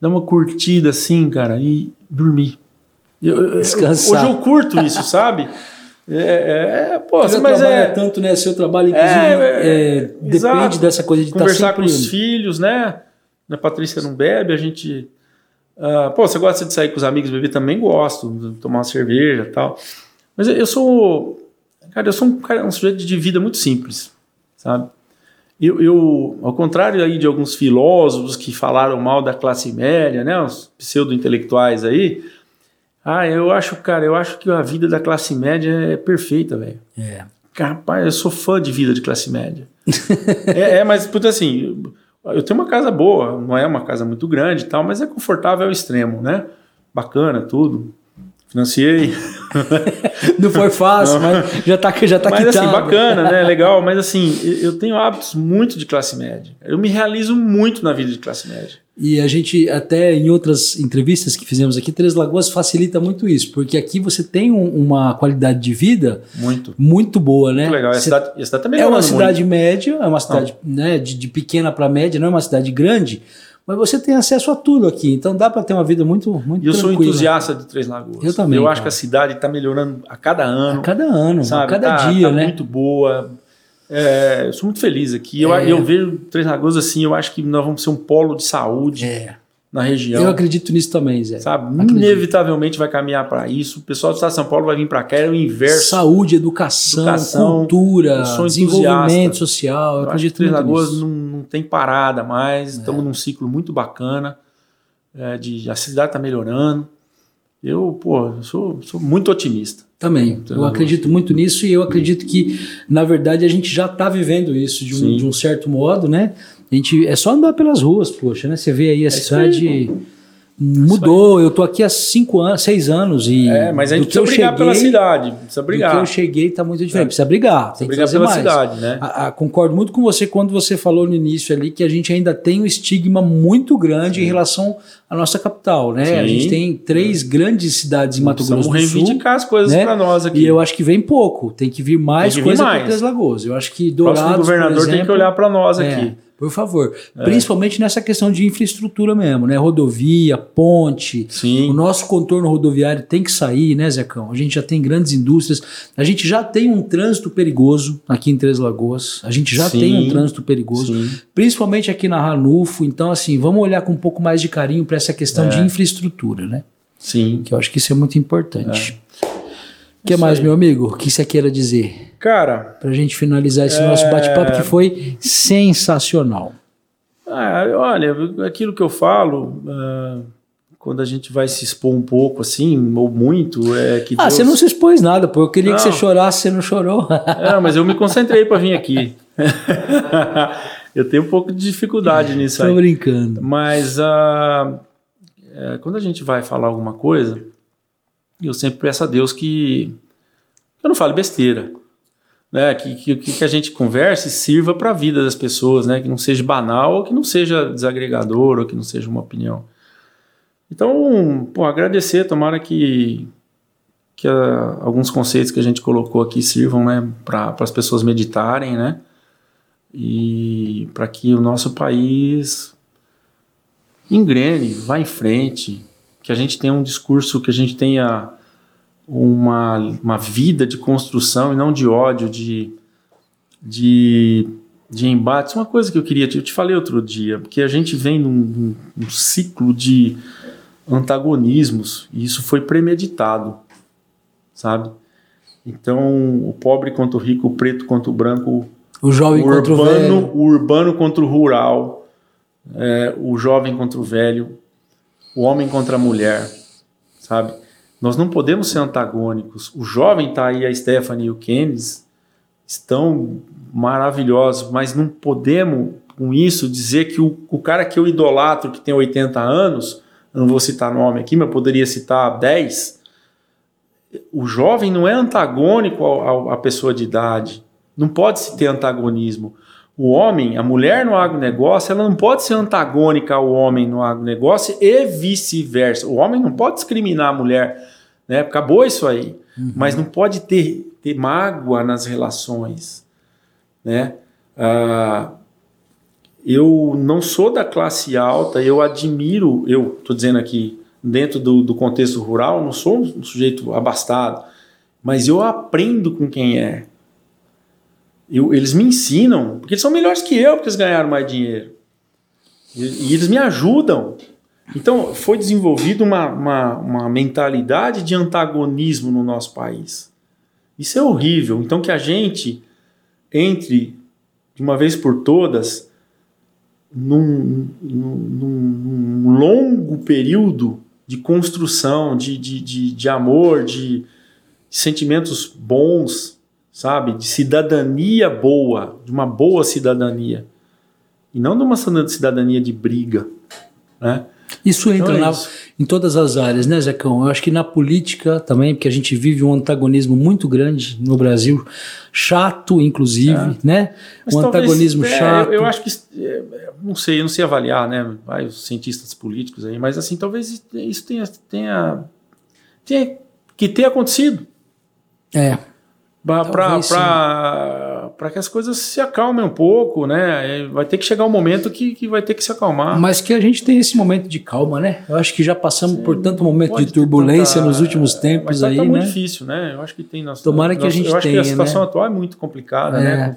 dar uma curtida assim, cara, e dormir. Eu, Descansar. Hoje eu curto isso, sabe? É, é, é pô, Você mas é tanto, né? Seu trabalho, inclusive, é, é, é depende dessa coisa de tá conversar com os filhos, né? A Patrícia não bebe, a gente Uh, pô, você gosta de sair com os amigos beber? Também gosto, de tomar uma cerveja e tal. Mas eu sou. Cara, eu sou um, cara, um sujeito de vida muito simples, sabe? Eu, eu, ao contrário aí de alguns filósofos que falaram mal da classe média, né, os pseudo-intelectuais aí, ah, eu acho, cara, eu acho que a vida da classe média é perfeita, velho. É. Rapaz, eu sou fã de vida de classe média. é, é, mas, puta, assim, eu tenho uma casa boa, não é uma casa muito grande e tal, mas é confortável ao extremo, né? Bacana, tudo. Financiei. não foi fácil, não. mas já tá, já tá mas, assim, quitado. assim, bacana, né? Legal, mas assim, eu tenho hábitos muito de classe média. Eu me realizo muito na vida de classe média. E a gente, até em outras entrevistas que fizemos aqui, Três Lagoas facilita muito isso, porque aqui você tem um, uma qualidade de vida muito, muito boa, né? Muito legal. a cidade, a cidade tá é uma cidade muito. média, é uma cidade né, de, de pequena para média, não é uma cidade grande, mas você tem acesso a tudo aqui, então dá para ter uma vida muito, muito E eu tranquila. sou entusiasta de Três Lagoas. Eu também. Eu cara. acho que a cidade está melhorando a cada ano. A cada ano, sabe? a cada tá, dia, tá né? muito boa. É, eu sou muito feliz aqui. Eu, é. eu vejo Três Lagoas assim, eu acho que nós vamos ser um polo de saúde. É na região. Eu acredito nisso também, Zé. Sabe? Acredito. Inevitavelmente vai caminhar para isso. O pessoal do Estado de São Paulo vai vir para cá, é o inverso. Saúde, educação, educação cultura, desenvolvimento social. Eu, eu acredito Três Lagoas não, não, tem parada mais. É. Estamos num ciclo muito bacana. É, de, a cidade está melhorando. Eu, pô, sou, sou muito otimista. Também. Eu acredito muito nisso e eu acredito que, na verdade, a gente já está vivendo isso de um, de um certo modo, né? A gente, é só andar pelas ruas, poxa, né? Você vê aí a é cidade Mudou, eu tô aqui há cinco anos, seis anos e. É, mas a gente precisa brigar cheguei, pela cidade. Precisa brigar. Do que eu cheguei tá muito diferente. É. Precisa brigar. Tem precisa que brigar pela mais. cidade, né? A, a, concordo muito com você quando você falou no início ali que a gente ainda tem um estigma muito grande Sim. em relação à nossa capital, né? Sim. A gente tem três grandes cidades em Mato Grosso do Sul. Reivindicar as coisas né? para nós aqui. E eu acho que vem pouco. Tem que vir mais coisa para Três Lagoas. Eu acho que Dourados, O governador exemplo, tem que olhar para nós é, aqui. Por favor. É. Principalmente nessa questão de infraestrutura mesmo, né? Rodovia, ponte. Sim. O nosso contorno rodoviário tem que sair, né, Zecão? A gente já tem grandes indústrias. A gente já tem um trânsito perigoso aqui em Três Lagoas. A gente já Sim. tem um trânsito perigoso. Sim. Principalmente aqui na Ranulfo. Então, assim, vamos olhar com um pouco mais de carinho para essa questão é. de infraestrutura, né? Sim. Que eu acho que isso é muito importante. É. O que mais, meu amigo? O que você queira dizer? Cara. Pra gente finalizar esse é... nosso bate-papo que foi sensacional. Ah, olha, aquilo que eu falo, uh, quando a gente vai se expor um pouco assim, ou muito, é que. Ah, Deus... você não se expôs nada, pô. Eu queria não. que você chorasse, você não chorou. É, mas eu me concentrei para vir aqui. eu tenho um pouco de dificuldade nisso Tô aí. Tô brincando. Mas uh, é, quando a gente vai falar alguma coisa eu sempre peço a Deus que eu não fale besteira. Né, que, que, que a gente converse sirva para a vida das pessoas, né, que não seja banal, ou que não seja desagregador, ou que não seja uma opinião. Então, pô, agradecer, tomara que, que a, alguns conceitos que a gente colocou aqui sirvam né, para as pessoas meditarem, né, e para que o nosso país engrene, vá em frente, que a gente tenha um discurso, que a gente tenha uma, uma vida de construção e não de ódio, de, de, de embates. Uma coisa que eu queria, eu te falei outro dia, porque a gente vem num, num, ciclo de antagonismos e isso foi premeditado, sabe? Então, o pobre contra o rico, o preto contra o branco, o jovem o contra urbano, o velho, o urbano contra o rural, é, o jovem contra o velho, o homem contra a mulher, sabe? Nós não podemos ser antagônicos. O jovem está aí, a Stephanie e o Kennedy, estão maravilhosos, mas não podemos, com isso, dizer que o, o cara que eu idolatro, que tem 80 anos, eu não vou citar nome aqui, mas poderia citar 10, o jovem não é antagônico à pessoa de idade. Não pode se ter antagonismo o homem, a mulher no agronegócio, ela não pode ser antagônica ao homem no agronegócio e vice-versa. O homem não pode discriminar a mulher, né? Acabou isso aí. Uhum. Mas não pode ter, ter mágoa nas relações, né? Ah, eu não sou da classe alta, eu admiro, eu estou dizendo aqui, dentro do, do contexto rural, não sou um sujeito abastado, mas eu aprendo com quem é. Eu, eles me ensinam, porque eles são melhores que eu, porque eles ganharam mais dinheiro. E, e eles me ajudam. Então, foi desenvolvida uma, uma, uma, mentalidade de antagonismo no nosso país. Isso é horrível. Então, que a gente entre, de uma vez por todas, num, num, num longo período de construção, de, de, de, de amor, de sentimentos bons, sabe? De cidadania boa, de uma boa cidadania. E não de uma cidadania de briga, né? Isso entra então é na, isso. em todas as áreas, né, Zecão? Eu acho que na política também, porque a gente vive um antagonismo muito grande no Brasil, chato, inclusive, é. né? Mas um talvez, antagonismo é, chato. Eu, eu, acho que, é, não sei, eu não sei avaliar, né? Vai, os cientistas políticos aí, mas assim, talvez isso tenha, tenha, tenha que ter acontecido. É para que as coisas se acalmem um pouco, né? Vai ter que chegar um momento que, que vai ter que se acalmar. Mas que a gente tem esse momento de calma, né? Eu acho que já passamos Sim, por tanto momento de turbulência tanta, nos últimos tempos mas tá, aí, tá né? muito difícil, né? Eu acho que tem nossa, Tomara que a gente Eu acho tenha, que a situação né? atual é muito complicada, né? é. né?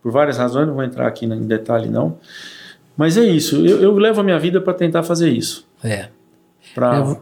Por várias razões, não vou entrar aqui em detalhe não. Mas é isso, eu, eu levo a minha vida para tentar fazer isso. É. Pra... é.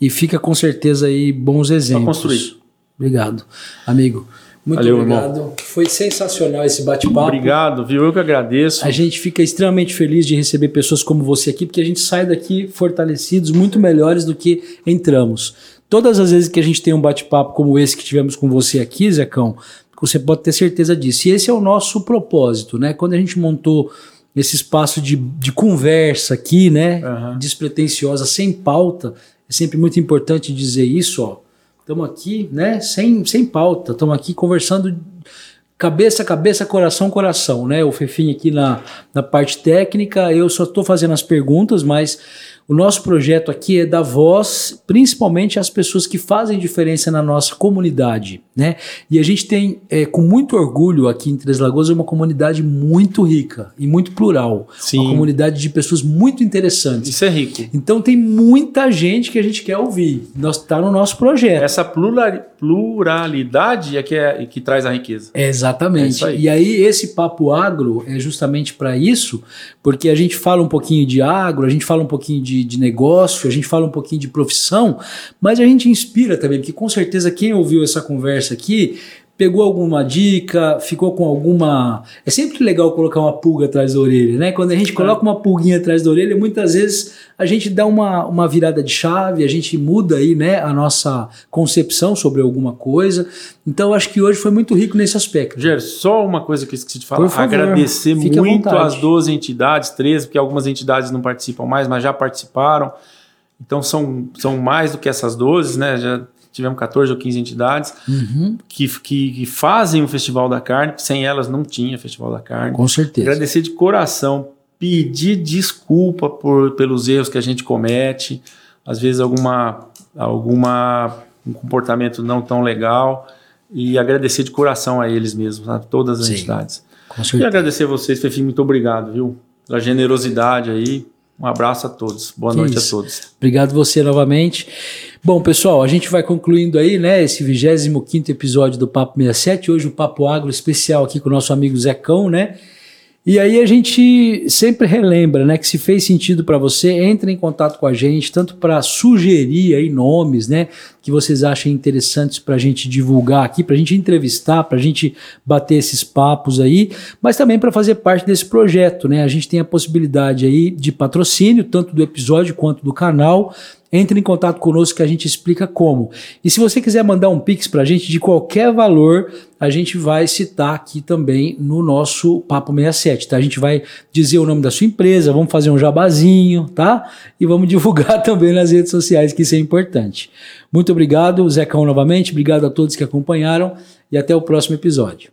E fica com certeza aí bons exemplos. Para construir. Obrigado, amigo. Muito Valeu, obrigado. Irmão. Foi sensacional esse bate-papo. Obrigado, viu? Eu que agradeço. A gente fica extremamente feliz de receber pessoas como você aqui, porque a gente sai daqui fortalecidos, muito melhores do que entramos. Todas as vezes que a gente tem um bate-papo como esse que tivemos com você aqui, Zecão, você pode ter certeza disso. E esse é o nosso propósito, né? Quando a gente montou esse espaço de, de conversa aqui, né? Aham. Despretensiosa, sem pauta. É sempre muito importante dizer isso, ó. Estamos aqui, né? Sem, sem pauta. Estamos aqui conversando cabeça, cabeça, coração, coração, né? O Fefinho aqui na, na parte técnica, eu só estou fazendo as perguntas, mas o nosso projeto aqui é dar voz, principalmente às pessoas que fazem diferença na nossa comunidade, né? E a gente tem, é, com muito orgulho aqui em Três Lagoas, uma comunidade muito rica e muito plural. Sim. Uma comunidade de pessoas muito interessantes. Isso é rico. Então tem muita gente que a gente quer ouvir. Nós tá no nosso projeto. Essa plurali- pluralidade é que, é que traz a riqueza. É, É exatamente. isso aí. e aí, esse papo agro é justamente para isso, porque a gente fala um pouquinho de agro, a gente fala um pouquinho de, de negócio, a gente fala um pouquinho de profissão, mas a gente inspira também, porque com certeza quem ouviu essa conversa aqui pegou alguma dica, ficou com alguma. É sempre legal colocar uma pulga atrás da orelha, né? Quando a gente coloca uma pulguinha atrás da orelha, muitas vezes a gente dá uma, uma virada de chave, a gente muda aí, né, a nossa concepção sobre alguma coisa. Então, acho que hoje foi muito rico nesse aspecto. Rogério, só uma coisa que eu esqueci de falar. Favor, Agradecer muito às 12 entidades, 13, porque algumas entidades não participam mais, mas já participaram. Então são, são mais do que essas 12, né? Já tivemos 14 ou 15 entidades Uhum, que, que, que fazem o Festival da Carne, sem elas não tinha Festival da Carne. com certeza. Agradecer de coração, pedir desculpa por, pelos erros que a gente comete, às vezes alguma, alguma um comportamento não tão legal, e agradecer de coração a eles mesmos, a todas as Sim. entidades. Com E certeza. agradecer a vocês, Fefi, muito obrigado, viu? Pela generosidade aí. Um abraço a todos. Boa Que noite isso. a todos. Obrigado você novamente. Bom, pessoal, a gente vai concluindo aí, né, esse 25º episódio do Papo 67, hoje o Papo Agro especial aqui com o nosso amigo Zecão, né? E aí a gente sempre relembra, né, que se fez sentido para você, entre em contato com a gente, tanto para sugerir aí nomes, né, que vocês achem interessantes para a gente divulgar aqui, para a gente entrevistar, para a gente bater esses papos aí, mas também para fazer parte desse projeto, né? A gente tem a possibilidade aí de patrocínio, tanto do episódio quanto do canal. Entre em contato conosco que a gente explica como. E se você quiser mandar um pix para a gente de qualquer valor, a gente vai citar aqui também no nosso Papo 67, tá? A gente vai dizer o nome da sua empresa, vamos fazer um jabazinho, tá? E vamos divulgar também nas redes sociais, que isso é importante. Muito obrigado, Zecão, novamente. Obrigado a todos que acompanharam e até o próximo episódio.